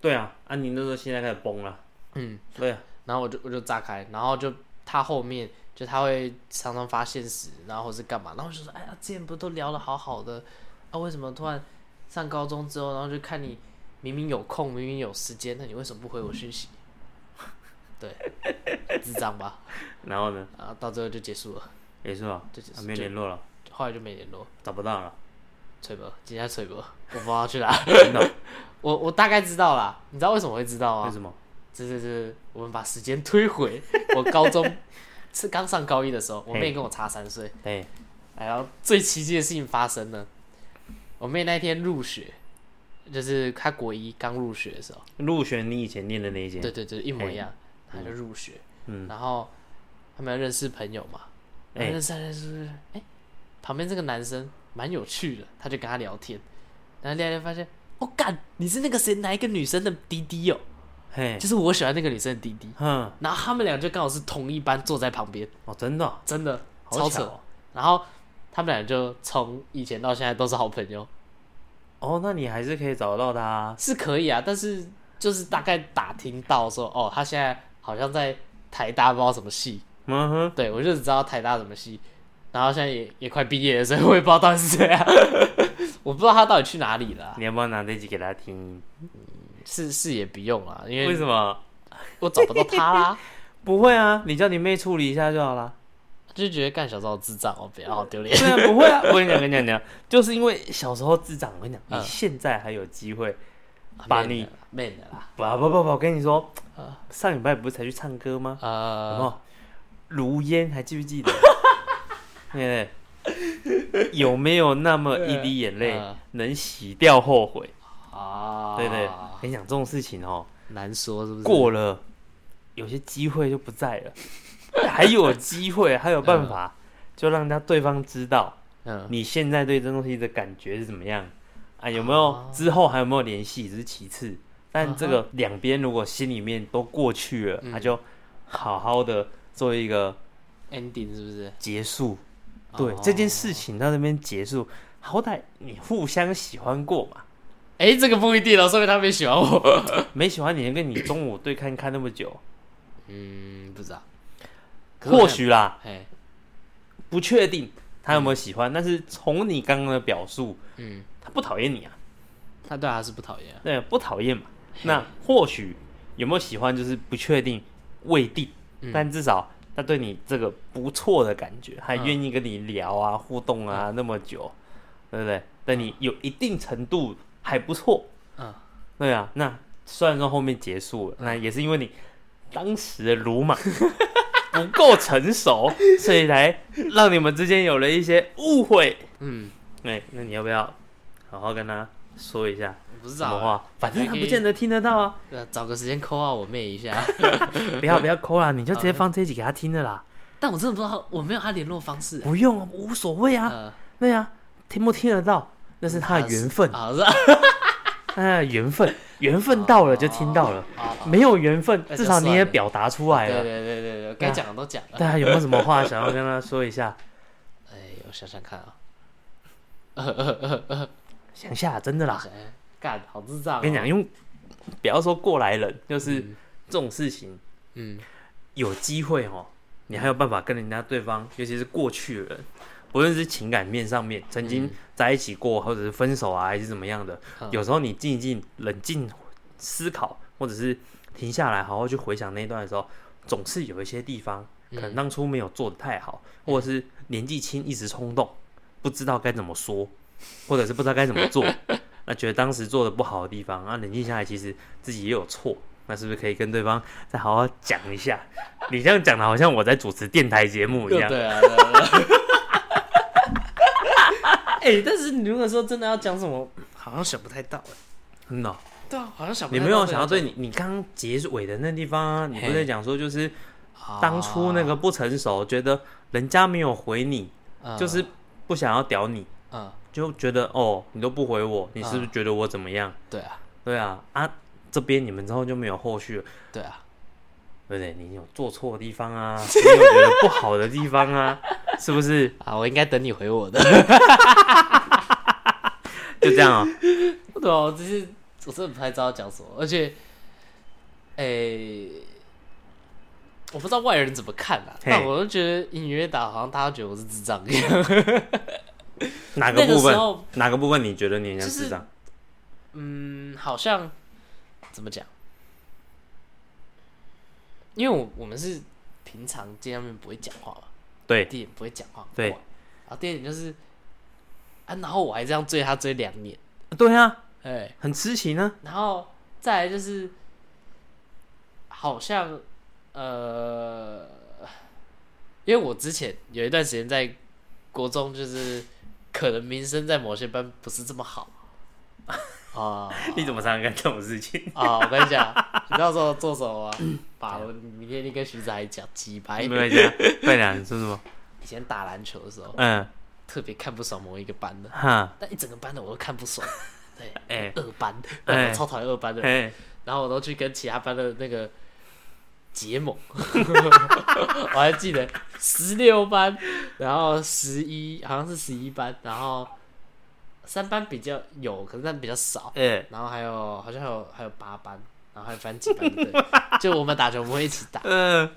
对啊，啊，你那时候心态开始崩了，嗯，对啊，然后我就我就炸开，然后就他后面就他会常常发现实，然后或是干嘛，然后就说，哎呀，之前不都聊的好好的，啊，为什么突然上高中之后，然后就看你明明有空，明明有时间，那你为什么不回我讯息？对，智障吧？*laughs* 然后呢，啊到最后就结束了，也是吧，就结束，啊没联络了，后来就没联络。找不到了，*laughs* 吹波，今天吹波，我不知道去哪。真的哦？*laughs* 我我大概知道啦，你知道为什么会知道吗？为什么？这这这，我们把时间推回 *laughs* 我高中是刚上高一的时候，我妹跟我差三岁，哎，然后最奇迹的事情发生了，我妹那天入学，就是她国一刚入学的时候，入学你以前念的那一间，对对对，一模一样，她就入学，嗯。然后他们要认识朋友嘛，然后哎认识认识哎，旁边这个男生蛮有趣的，他就跟他聊天，然后聊聊发现，哦干，你是那个谁哪一个女生的弟弟哦，嘿，就是我喜欢那个女生的弟弟，嗯，然后他们俩就刚好是同一班，坐在旁边，哦，真的哦，真的好超扯。哦。然后他们俩就从以前到现在都是好朋友，哦，那你还是可以找得到他啊，是可以啊，但是就是大概打听到说，哦，他现在好像在台大不知道什么系，嗯哼，对我就只知道台大什么系，然后现在也也快毕业了，所以我也不知道到底是谁啊，*laughs* 我不知道他到底去哪里了啊、你要不要拿这集给他听？是是也不用啦，因为为什么？我找不到他啦，*laughs* 不会啊，你叫你妹处理一下就好了。就觉得干小时候智障哦，不要好丢脸。对啊，不会啊，*laughs* 我跟你讲，跟你讲，讲，就是因为小时候智障，我跟你讲，嗯你现在还有机会把你妹的啦，不不不不，我跟你说啊，上礼拜不是才去唱歌吗？有没呃，有？如烟还记不记得？*laughs* 对有没有那么一滴眼泪嗯能洗掉后悔？啊，对对，跟你讲这种事情哦，难说是不是？过了，有些机会就不在了，*laughs* 还有机会，还有办法，就让他对方知道嗯，你现在对这东西的感觉是怎么样啊？有没有哦之后还有没有联系，只是其次。但这个两边如果心里面都过去了，嗯他就好好的做一个 ending 是不是？结束。对哦这件事情到那边结束，好歹你互相喜欢过嘛。哎，这个不一定哦，说明他没喜欢我。*laughs* 没喜欢你，跟你中午对看看那么久，嗯，不知道。或许啦，哎，不确定他有没有喜欢，但是从你刚刚的表述，嗯，他不讨厌你啊，他对他是不讨厌啊。对，不讨厌嘛。那或许有没有喜欢，就是不确定，未定，嗯。但至少他对你这个不错的感觉，还愿意跟你聊啊、互动啊那么久，对不对？对你有一定程度还不错，嗯，对啊。那虽然说后面结束了，那也是因为你当时的鲁莽 *laughs* 不够成熟，所以才让你们之间有了一些误会。嗯，哎、那你要不要好好跟他说一下不知道话？反正他不见得听得到啊。呃找个时间扣啊我妹一下。*laughs* 不要不要抠啦，你就直接放这一集给他听的啦。但我真的不知道，我没有他联络方式。不用啊，无所谓啊。呃，对啊，听不听得到那是他的缘分，啊，是啊。*laughs* 哎，缘分，缘分到了就听到了，啊没有缘分至少你也表达出来对了。对对对对，该讲的都讲了。大家，有没有什么话想要跟他说一下？*laughs* 哎，我想想看啊，*laughs* 想下，真的啦，想干好智障跟你讲，因为不要说过来人，就是嗯这种事情嗯，有机会哦，你还有办法跟人家对方，尤其是过去的人，不论是情感面上面曾经嗯在一起过，或者是分手啊，还是怎么样的，嗯有时候你静一静、冷静思考，或者是停下来好好去回想那一段的时候，总是有一些地方可能嗯当初没有做的太好，或者是年纪轻一时冲动，不知道该怎么说，*laughs* 或者是不知道该怎么做，*laughs* 那觉得当时做的不好的地方，那，冷静下来，其实自己也有错。那是不是可以跟对方再好好讲一下？你这样讲的好像我在主持电台节目一样。对啊哎，但是你如果说真的要讲什么，好像想不太到哎。真的哦、对啊，好像想不你没有太到这想要对你，你刚刚结尾的那地方啊，你不是在讲说就是当初那个不成熟，觉得人家没有回你，啊。就是不想要屌你，嗯，就觉得哦，你都不回我，你是不是觉得我怎么样？对啊，对啊，啊，这边你们之后就没有后续了，对啊，对不对？你有做错的地方啊，你有觉得不好的地方啊，是不是？啊，我应该等你回我的。*laughs* 就这样啊、对啊，我只是我真的不太知道讲什么，而且，诶、我不知道外人怎么看啊，嘿但我就觉得隐约打好像大家觉得我是智障一样。那个哪个部分？哪个部分你觉得你很像就是智障？嗯，好像怎么讲？因为我我们是平常见面不会讲话嘛，对第一不会讲话，对然，后第二点就是啊，然后我还这样追他追两年，对啊，哎，很痴情啊。然后再来就是好像呃，因为我之前有一段时间在国中，就是可能名声在某些班不是这么好 *laughs* 啊。你怎么常常干这种事情？啊，我跟你讲，你到时候做什么吗？*laughs* 把我明天你跟徐子海讲几百没。有讲，快点，你说什么？以前打篮球的时候，嗯，特别看不爽某一个班的，哈，但一整个班的我都看不爽。*laughs* 对，哎二班，哎我超讨厌二班的，哎，然后我都去跟其他班的那个结盟。*laughs* 我还记得十六班，然后十一好像是十一班，然后三班比较有，可是但比较少。哎，然后还有好像还有还有八班，然后还有反几班的队，*laughs* 就我们打球我们会一起打。嗯，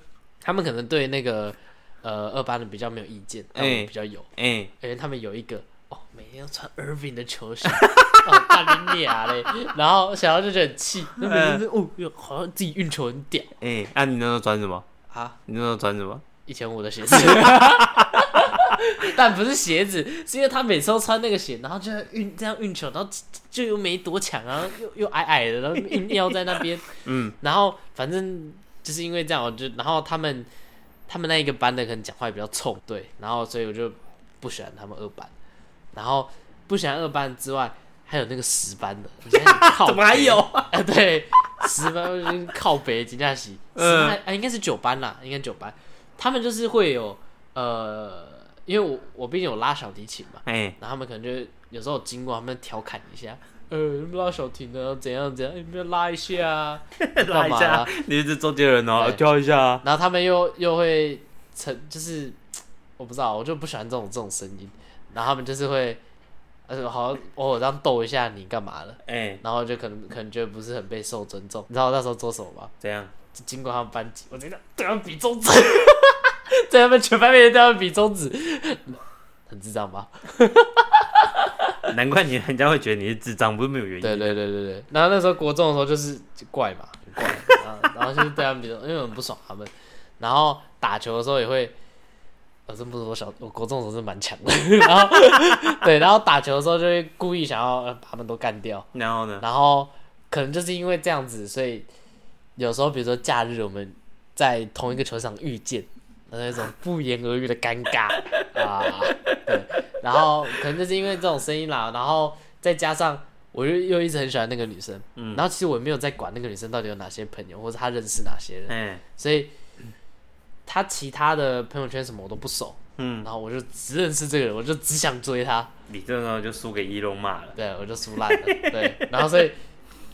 他们可能对那个呃二班的比较没有意见，但我们比较有，哎，因为他们有一个哦每天要穿 Irving 的球鞋，*laughs* 哦干你俩嘞，然后小姚就觉得很气，那每天是哦哟好像自己运球很屌哎，那你那时候穿什么？啊，你那时候穿什么？一千五的鞋子。*laughs* *laughs* 但不是鞋子，是因为他每次都穿那个鞋，然后就运这样运球，然后就又没多强，然 *laughs* 后又又矮矮的，然后硬要在那边，*laughs* 嗯，然后反正就是因为这样，我就然后他们他们那一个班的可能讲话也比较冲，对，然后所以我就不喜欢他们二班，然后不喜欢二班之外，还有那个十班的，你看靠怎么还有？啊，对，十班就是靠北金佳喜，十嗯班啊应该是九班啦，应该九班，他们就是会有呃，因为我我毕竟有拉小提琴嘛，哎，然后他们可能就有时候经过，他们调侃一下，呃，拉小提呢怎样怎样，你们拉一下啊，*laughs* 拉一下啊，你是中间人哦，对跳一下啊。然后他们又又会成，就是我不知道，我就不喜欢这种这种声音。然后他们就是会，呃，好像偶尔这样逗一下你干嘛了，哎，然后就可能可能觉得不是很被受尊重。你知道我那时候做什么吗？怎样？就经过他们班级，我觉得对他们比中指，*laughs* *laughs* 在他们全班面前对他们比中指，很智障吧？*laughs* 难怪你人家会觉得你是智障，不是没有原因。对对对对对。然后那时候国中的时候就是就怪嘛，很怪，然后然后就是对他们比较，因为很不爽他们。然后打球的时候也会，我真不是我小我国中的时候是蛮强的，*laughs* 然后对，然后打球的时候就会故意想要呃把他们都干掉，然后呢？然后可能就是因为这样子，所以有时候比如说假日我们在同一个球场遇见，那种不言而喻的尴尬啊，对，然后可能就是因为这种声音啦，然后再加上我又又一直很喜欢那个女生，嗯。然后其实我也没有在管那个女生到底有哪些朋友，或者她认识哪些人，嗯，所以她其他的朋友圈什么我都不熟，嗯，然后我就只认识这个人，我就只想追她，你这时候就输给伊隆骂了。对，我就输烂了。*laughs* 对，然后所以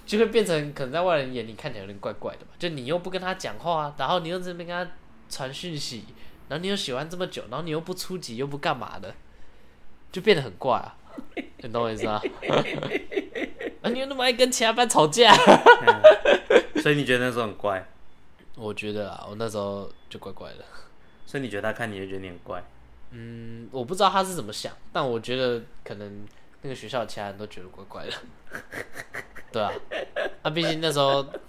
就会变成可能在外人眼里看起来有点怪怪的嘛，就你又不跟他讲话，然后你又这边跟他传讯息，然后你又喜欢这么久，然后你又不出击，又不干嘛的，就变得很怪啊。*laughs* 你懂我意思吗？*laughs* 啊，你又那么爱跟其他班吵架？*laughs* 所以你觉得那时候很怪，我觉得啊，我那时候就怪怪的。所以你觉得他看你就觉得你很怪。嗯，我不知道他是怎么想，但我觉得可能那个学校其他人都觉得怪怪的。对啊，那、毕竟那时候呃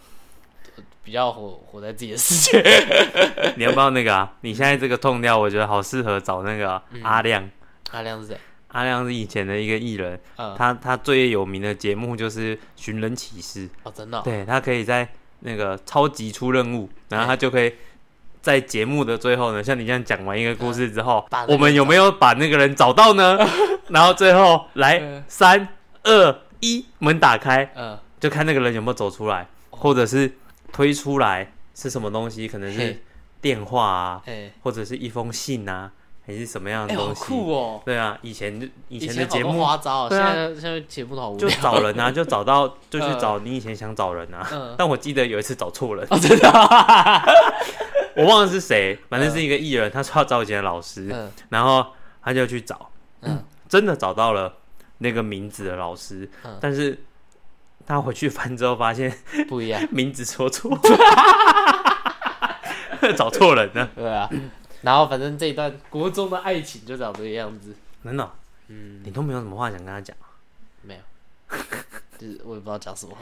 比较活活在自己的世界。*laughs* 你要不要那个啊？你现在这个痛调，我觉得好适合找那个啊阿亮。阿亮是谁？阿亮是以前的一个艺人，嗯，他他最有名的节目就是《寻人启事》。哦，真的哦、对他可以在那个超级出任务，然后他就可以在节目的最后呢，像你这样讲完一个故事之后我们有没有把那个人找到呢？*laughs* 然后最后来嗯三二一，门打开，嗯，就看那个人有没有走出来，或者是推出来是什么东西，可能是嘿。电话啊，哎、或者是一封信啊，还是什么样的东西？酷哦！对啊，以前以以前的节目花招、哦，对啊。现在现在节目都好无就。找人啊，*laughs* 就找到就去嗯。找你以前想找人啊。嗯，但我记得有一次找错人，哦，真的？啊、*laughs* 我忘了是谁，反正是一个艺人，他说要找以前的老师，嗯。然后他就去找，嗯。真的找到了那个名字的老师，嗯。但是他回去翻之后发现不一样，*laughs* 名字说错，*laughs* 找错人了，对啊。然后反正这一段国中的爱情就长这个样子。真的哦，嗯，你都没有什么话想跟他讲。没有，就是我也不知道讲什么。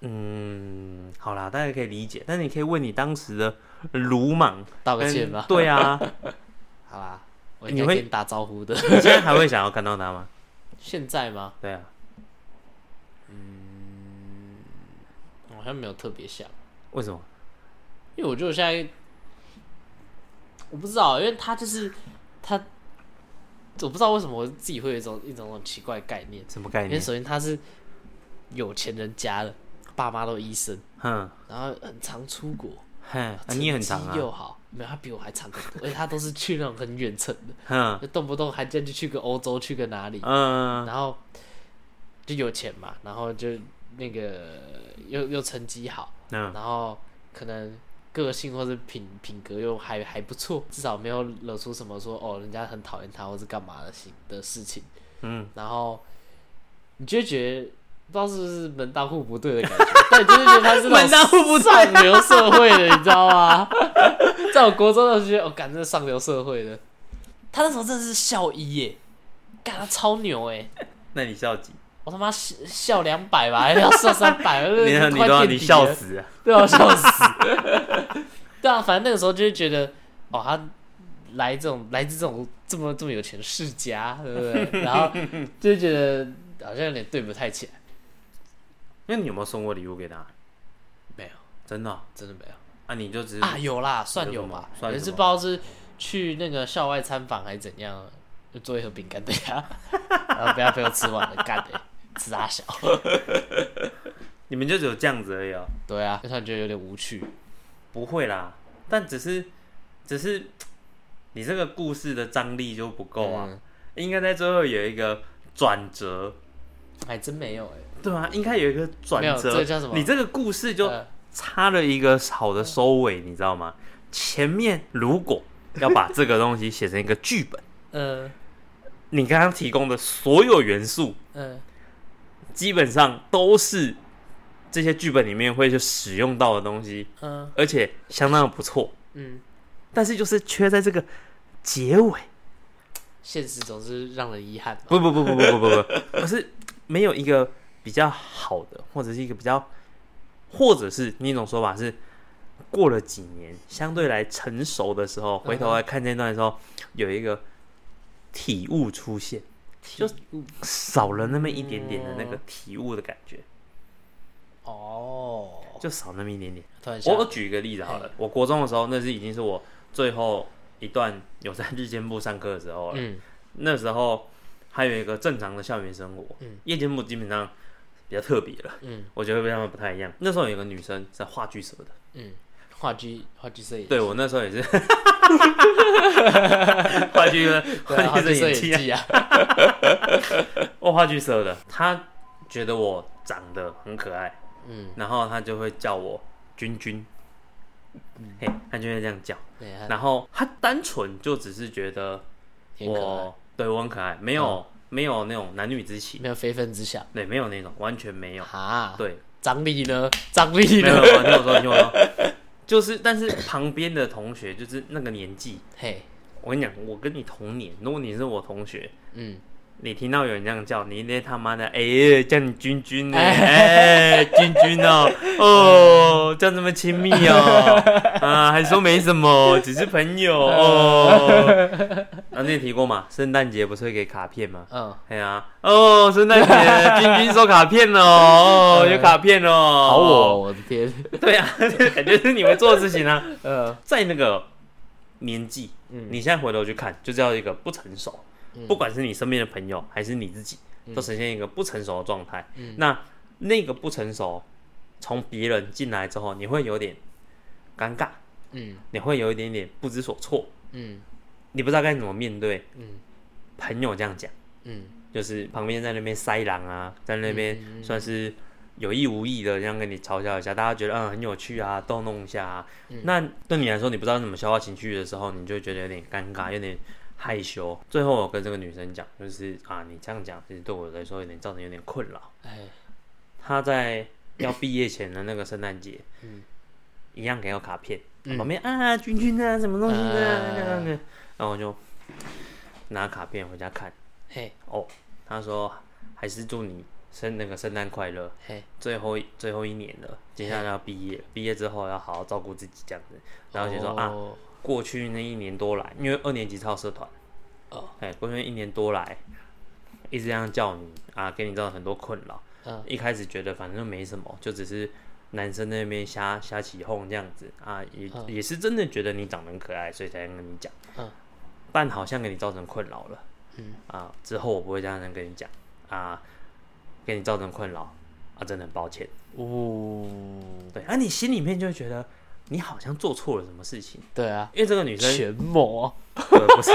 嗯，好啦，大家可以理解，但你可以问你当时的鲁莽道个歉跟吧。对啊，*laughs* 好啦，我应你会该跟你打招呼的。你现在还会想要看到他吗？现在吗？对啊，好像没有特别像，为什么？因为我觉得我现在我不知道，因为他就是他，我不知道为什么我自己会有一种一种种奇怪的概念。因为什么概念？因为首先他是有钱人家的，爸妈都医生，嗯，然后很常出国，哼，啊你也很长啊，成绩又好，没有他比我还长很多，而且他都是去那种很远程的，动不动还真就去个欧洲，去个哪里，嗯，然后就有钱嘛，然后就那个又又成绩好，嗯，然后可能个性或者品品格又还还不错，至少没有惹出什么说哦人家很讨厌他或是干嘛的行的事情，嗯，然后你就觉得不知道是不是门当户不对的感觉，但就是觉得他是 *laughs* 门当户不对上流社会的，你知道吗？*laughs* 在我国中的时候觉得，我、哦、感这是上流社会的，他那时候真的是校医耶，干他超牛哎。那你校几？我他妈笑笑两百吧，还要笑三百，*laughs* 你你你都要你笑，死啊！对啊，笑死。*laughs* 对啊，反正那个时候就是觉得，哦，他来这种来自这种这么这么有钱的世家，对不对？然后 *laughs* 就会觉得好像有点对不太起来。那你有没有送过礼物给他？没有，真的哦？真的没有啊，你就只是啊，有啦，算有有什么吧。有一次算什么不知道是去那个校外参访还是怎样，就做一盒饼干给他，然后不要被我吃完了，干的、吃大小。*laughs* 你们就只有这样子而已哦。对啊，就突然觉得有点无趣。不会啦，但只是只是 *tsk* 你这个故事的张力就不够啊，嗯应该在最后有一个转折，还真没有哎、对啊，应该有一个转没有折。这个叫什么你这个故事就呃差了一个好的收尾，你知道吗？前面如果要把这个东西写成一个剧本，*laughs* 呃你刚刚提供的所有元素，呃，基本上都是这些剧本里面会去使用到的东西，嗯。而且相当的不错。嗯，但是就是缺在这个结尾，现实总是让人遗憾嘛。不不不不不不不不，而 *laughs* 是没有一个比较好的，或者是一个比较，或者是另一种说法是，过了几年相对来成熟的时候，回头来看这段的时候，有一个体悟出现，就少了那么一点点的那个体悟的感觉，哦，就少那么一点点。我我举一个例子好了，我国中的时候，那是已经是我最后一段有在日间部上课的时候了。嗯。那时候还有一个正常的校园生活，嗯。夜间部基本上比较特别了，嗯。我觉得跟他们不太一样。那时候有个女生在话剧社的，嗯，话剧话剧摄影，对我那时候也是。*laughs* 话剧的对啊，话剧话剧摄社演技啊，影技啊，我 *laughs* 话剧社的，他觉得我长得很可爱，嗯，然后他就会叫我君君，嘿，他就会这样叫，然后他单纯就只是觉得我对我很可爱，没有、没有那种男女之情，没有非分之想。对，没有那种，完全没有。啊。对，张力呢？张力没有，听我说，你听我说，就是，但是旁边的同学就是那个年纪，嘿，我跟你讲，我跟你同年，如果你是我同学，嗯，你听到有人这样叫你，那他妈的，哎、叫你君君呢，哎、君君哦，哦，叫这么亲密哦，啊，还说没什么，只是朋友哦。啊，你也提过嘛，圣诞节不是会给卡片吗？嗯，哎呀，哦，圣诞节君君收卡片哦，哦，有卡片哦，好我，我的天，对啊，感觉是你们做的事情啊。呃，在那个年纪，嗯。你现在回头去看，就叫一个不成熟。嗯。不管是你身边的朋友还是你自己，都呈现一个不成熟的状态。嗯。那那个不成熟，从别人进来之后，你会有点尴尬，嗯。你会有一点点不知所措，嗯。你不知道该怎么面对。嗯。朋友这样讲，嗯。就是旁边在那边塞狼啊，在那边嗯算是有意无意的这样跟你嘲笑一下，大家觉得嗯很有趣啊，逗弄一下啊。嗯。那对你来说，你不知道怎么消化情绪的时候，你就觉得有点尴尬，有点害羞。最后我跟这个女生讲，就是啊，你这样讲其实对我来说有点造成有点困扰。哎，她在要毕业前的那个圣诞节，嗯。一样给我卡片，嗯。旁边啊君君啊什么东西的，啊。那样的，然后我就拿卡片回家看。嘿。哦，他说还是祝你生那个圣诞快乐，嘿，最后最后一年了，接下来要毕业，毕业之后要好好照顾自己这样子。然后就说、啊，哦，过去那一年多来，因为二年级超社团，哦，哎，过去一年多来一直这样叫你啊，给你造成很多困扰。嗯一开始觉得反正没什么，就只是男生那边瞎瞎起哄这样子啊，也、嗯也是真的觉得你长得很可爱，所以才跟你讲。嗯，但好像给你造成困扰了。嗯啊，之后我不会这样跟你讲啊，给你造成困扰啊，真的很抱歉。哦，对，啊，你心里面就会觉得你好像做错了什么事情，对啊，因为这个女生全魔，对，不是，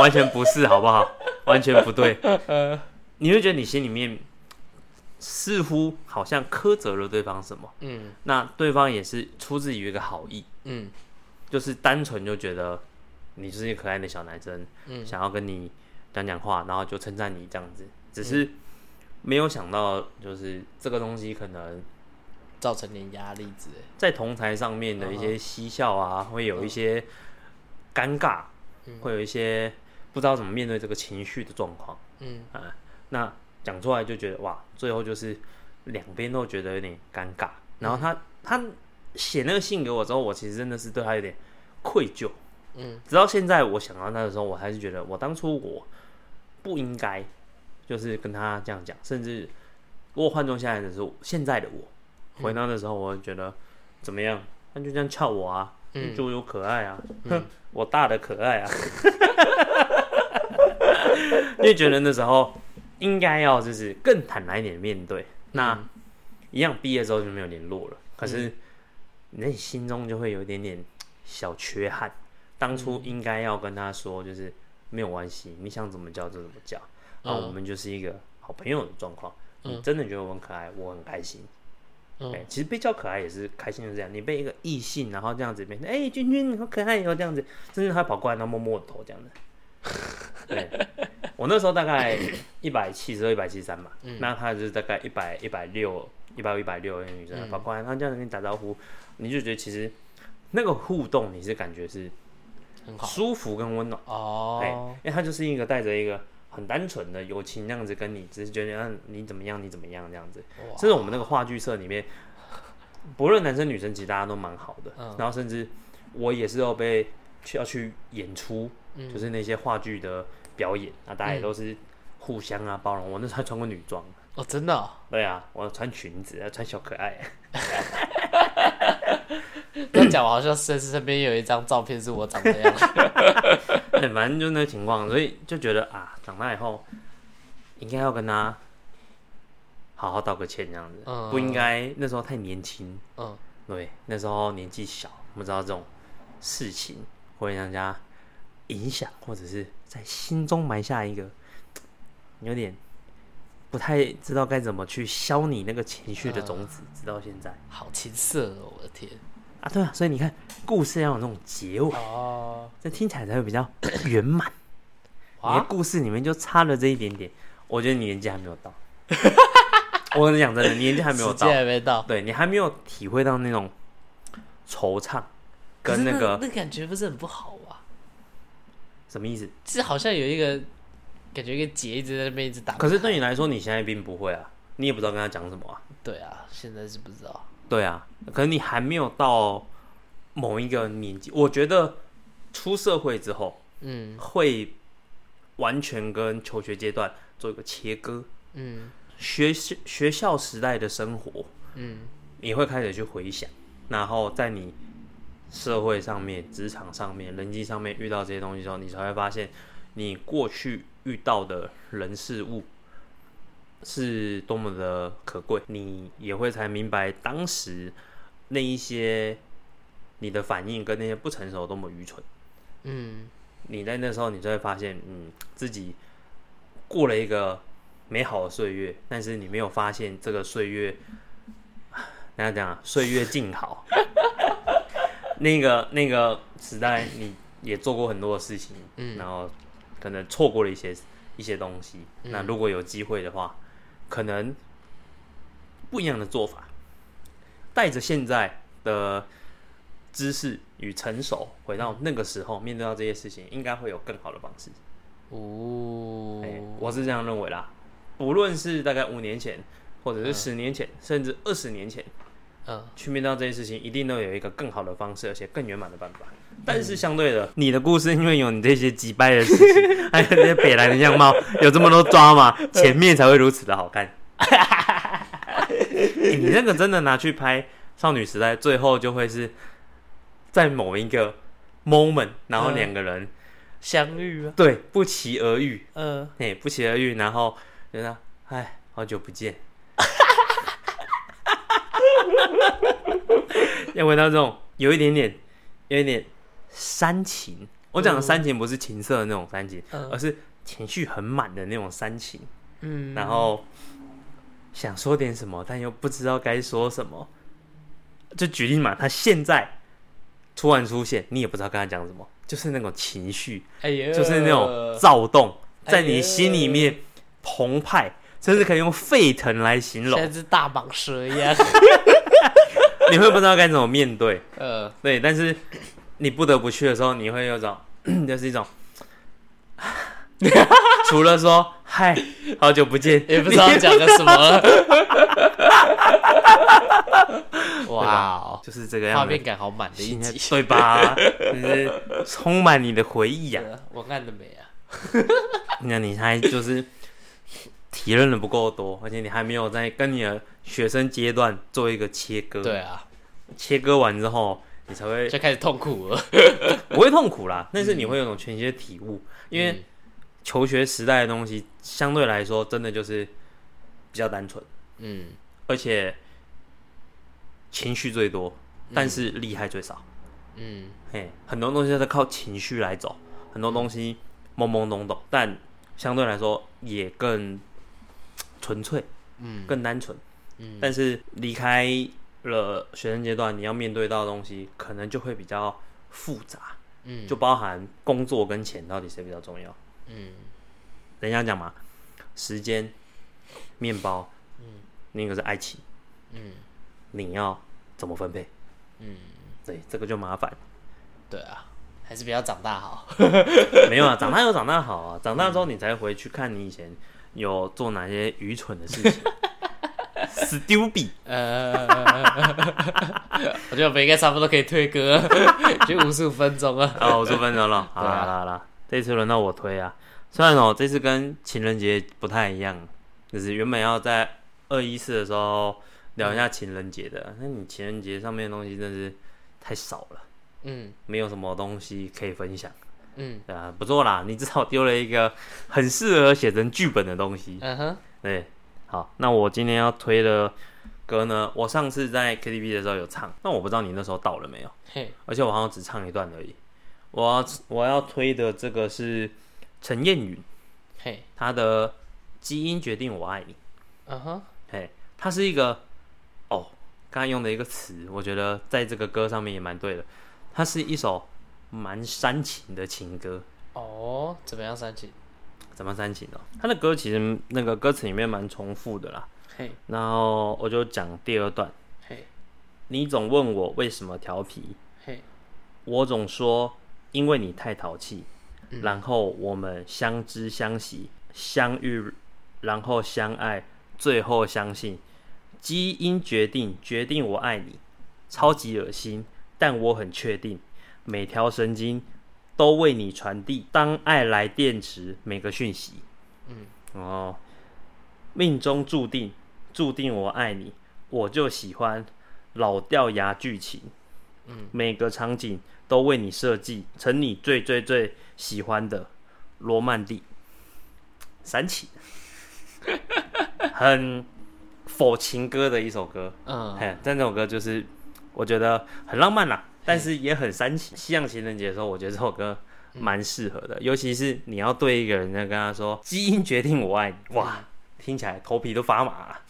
完全不是，好不好？*laughs* 完全不对。呃。你会觉得你心里面似乎好像苛责了对方什么，嗯。那对方也是出自于一个好意，嗯。就是单纯就觉得你就是一个可爱的小男生，嗯。想要跟你讲讲话，然后就称赞你这样子，只是没有想到就是这个东西可能造成点压力之类。在同台上面的一些嬉笑啊，会有一些尴尬，会有一些不知道怎么面对这个情绪的状况。嗯啊，那讲出来就觉得哇，最后就是两边都觉得有点尴尬。然后他、他写那个信给我之后，我其实真的是对他有点愧疚。嗯，直到现在我想到他的时候，我还是觉得我当初我不应该就是跟他这样讲，甚至如果换做现在的时候，现在的我回到的时候，我会觉得怎么样？他就这样翘我啊，嗯就有可爱啊，哼，我大的可爱啊，因为觉得那时候应该要就是更坦然一点面对。那一样毕业之后就没有联络了，可是你内心中就会有一点点小缺憾。当初应该要跟他说，就是没有关系，你想怎么叫就怎么叫，那我们就是一个好朋友的状况。你真的觉得我很可爱，我很开心。嗯对，其实被叫可爱也是开心，就是这样。你被一个异性，然后这样子变成，哎、君君你好可爱哦，这样子，甚至他跑过来，然后摸摸我头，这样子。对，*laughs* 我那时候大概一百七十二、一百七十三吧，那他就是大概一百一百六、一百一百六的女生跑过来，然后这样子跟你打招呼，你就觉得其实那个互动你是感觉是很好舒服跟温暖。对，哦，因为他就是一个带着一个很单纯的友情那样子跟你，只是觉得嗯你怎么样，你怎么样这样子。哇甚至我们那个话剧社里面，*laughs* 不论男生女生，其实大家都蛮好的。嗯然后甚至我也是要被去要去演出，嗯就是那些话剧的表演，那大家也都是互相啊包容。我那时候还穿过女装，哦，真的哦，对啊，我穿裙子，穿小可爱。*laughs* 这样讲，我好像身身边有一张照片是我长这样。*laughs* 对，反正就那个情况，所以就觉得啊，长大以后应该要跟他好好道个歉，这样子，嗯不应该那时候太年轻。嗯，对，那时候年纪小，不知道这种事情会让人家影响，或者是在心中埋下一个有点不太知道该怎么去消你那个情绪的种子，直到现在好青涩哦，我的天。啊，对啊，所以你看，故事要有那种结尾，哦，这听起来才会比较 *coughs* 圆满。你的啊，故事里面就差了这一点点，我觉得你年纪还没有到。*laughs* 我跟你讲真的，你年纪还没有到还没到，对你还没有体会到那种惆怅可是跟那个那感觉不是很不好啊？什么意思？就是好像有一个感觉，一个结一直在那边一直打。可是对你来说，你现在并不会啊，你也不知道跟他讲什么啊。对啊，现在是不知道。对啊，可能你还没有到某一个年纪，我觉得出社会之后嗯。会完全跟求学阶段做一个切割。嗯。学校学校时代的生活，嗯。你会开始去回想，然后在你社会上面、职场上面、人际上面遇到这些东西之后，你才会发现你过去遇到的人事物是多么的可贵，你也会才明白当时那一些你的反应跟那些不成熟多么愚蠢。嗯你在那时候，你就会发现，嗯，自己过了一个美好的岁月，但是你没有发现这个岁月，大家讲啊岁月静好。*laughs* 那个那个时代，你也做过很多的事情，嗯然后可能错过了一些一些东西。那如果有机会的话，可能不一样的做法，带着现在的知识与成熟，回到那个时候面对到这些事情，应该会有更好的方式。哦哎、我是这样认为啦。不论是大概五年前，或者是十年前，甚至二十年前，嗯去面对到这些事情，一定都有一个更好的方式，而且更圆满的办法。但是相对的，你的故事因为有你这些击败的事情，还有那些北来的样貌，有这么多抓嘛，*laughs* 前面才会如此的好看。*laughs* 欸你那个真的拿去拍少女时代，最后就会是在某一个 moment，然后嗯两个人、相遇啊，对不期而遇，嗯，哎、不期而遇，然后觉得哎，好久不见，*laughs* 要回到这种有一点点，有一点煽情。我讲的煽情不是情色的那种煽情，嗯。而是情绪很满的那种煽情。嗯，然后想说点什么，但又不知道该说什么。就举例嘛，他现在突然出现，你也不知道跟他讲什么，就是那种情绪，就是那种躁动，在你心里面澎湃，甚至可以用沸腾来形容。像只大蟒蛇一样，*laughs* 你会不知道该怎么面对，*laughs* 呃，对，但是你不得不去的时候，你会有种，*clears throat* 就是一种。*laughs* 除了说“嗨，好久不见 *laughs* ”，也不知道讲个什么 *laughs* 了。哇哦，就是这个样子画面。感好满的一集，对吧？就是充满你的回忆啊文案的美啊，那你还就是体认的不够多，而且你还没有在跟你的学生阶段做一个切割。对，啊，切割完之后，你才会就开始痛苦了。*laughs* 不会痛苦啦，但是你会有种全新的体悟，因为嗯求学时代的东西相对来说真的就是比较单纯，嗯，而且情绪最多，但是厉害最少。嗯。嘿，很多东西都是靠情绪来走，很多东西懵懵懂懂，但相对来说也更纯粹、嗯。更单纯。嗯。但是离开了学生阶段，你要面对到的东西，可能就会比较复杂，嗯，就包含工作跟钱到底谁比较重要。嗯人家讲嘛，时间、面包，嗯，另一个是爱情，嗯你要怎么分配？嗯，对，这个就麻烦。对啊，还是不要长大好。*laughs* 没有啊，长大有长大好啊，长大之后你才回去看你以前有做哪些愚蠢的事情。Stupid，呃，我觉得我们应该差不多可以推歌，就五十五分钟了。啊，五十分钟了，好啦好啦好啦，这次轮到我推啊。虽然哦，这次跟情人节不太一样，就是原本要在二一四的时候聊一下情人节的，那你情人节上面的东西真是太少了，嗯没有什么东西可以分享。嗯啊，不错啦，你至少丢了一个很适合写成剧本的东西。嗯哼，对，好，那我今天要推的歌呢，我上次在 KTV 的时候有唱，那我不知道你那时候到了没有，嘿，而且我好像只唱一段而已。我要我要推的这个是陈燕云，嘿，他的《基因决定我爱你》，嗯哼，嘿，它是一个哦，刚才用的一个词，我觉得在这个歌上面也蛮对的，它是一首蛮煽情的情歌。哦，怎么样，三七？怎么煽情哦？他的歌其实那个歌词里面蛮重复的啦。嘿，然后我就讲第二段。嘿，你总问我为什么调皮，嘿，我总说因为你太淘气。嗯然后我们相知相惜，相遇，然后相爱，最后相信，基因决定决定我爱你，超级恶心，但我很确定，每条神经都为你传递当爱来电时每个讯息。嗯，哦，命中注定，注定我爱你，我就喜欢老掉牙剧情。嗯，每个场景都为你设计成你最最最喜欢的罗曼蒂，煽情，*laughs* 很否情歌的一首歌。嗯，嘿，但这首歌就是我觉得很浪漫啦，但是也很煽情。西洋情人节的时候，我觉得这首歌蛮适合的，尤其是你要对一个人在跟他说“基因决定我爱你”，哇，听起来头皮都发麻了，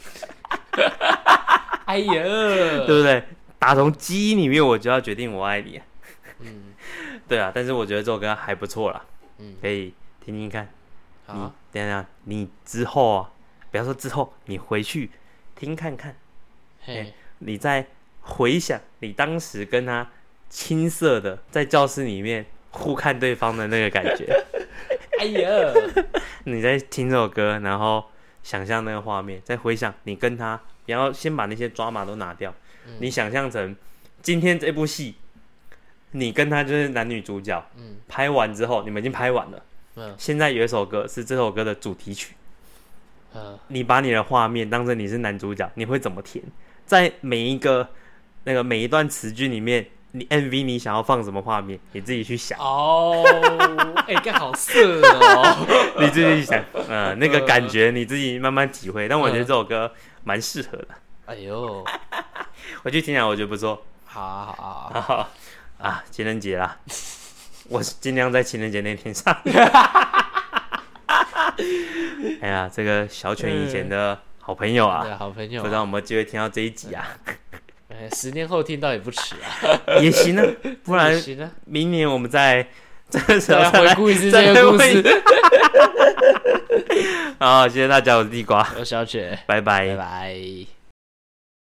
*laughs* 哎呀，*laughs* 对不对？打从基因里面我就要决定我爱你。嗯，*laughs* 对啊，但是我觉得这首歌还不错啦，嗯，可以听听看。你好，等一下，你之后啊，不要说之后，你回去听看看，嘿，你再回想你当时跟他青涩的在教室里面互看对方的那个感觉。*laughs* 哎呀，你在听这首歌，然后想象那个画面，再回想你跟他，然后先把那些抓马都拿掉，嗯。你想象成今天这部戏，你跟他就是男女主角，嗯。拍完之后你们已经拍完了，嗯。现在有一首歌是这首歌的主题曲，嗯，你把你的画面当成你是男主角，你会怎么填？在每一个那个每一段词句里面，你 MV 你想要放什么画面，你自己去想，哦，哎，*laughs* 干好色哦，*laughs* 你自己去想，呃，那个感觉你自己慢慢体会。但我觉得这首歌蛮适合的，哎呦，*laughs* 我去听啊，我觉得不错。好啊好啊好啊，情人节啦，我尽量在情人节那天上。哎呀，这个小犬以前的好朋友啊，对，好朋友不知道有没有机会听到这一集啊？哎，十年后听到也不迟啊，*laughs* 也行啊，不然行啊，明年我们再这个时候再回顾一次再这个故事。*laughs* 好，谢谢大家，我是地瓜，我是小雪，拜拜。拜拜。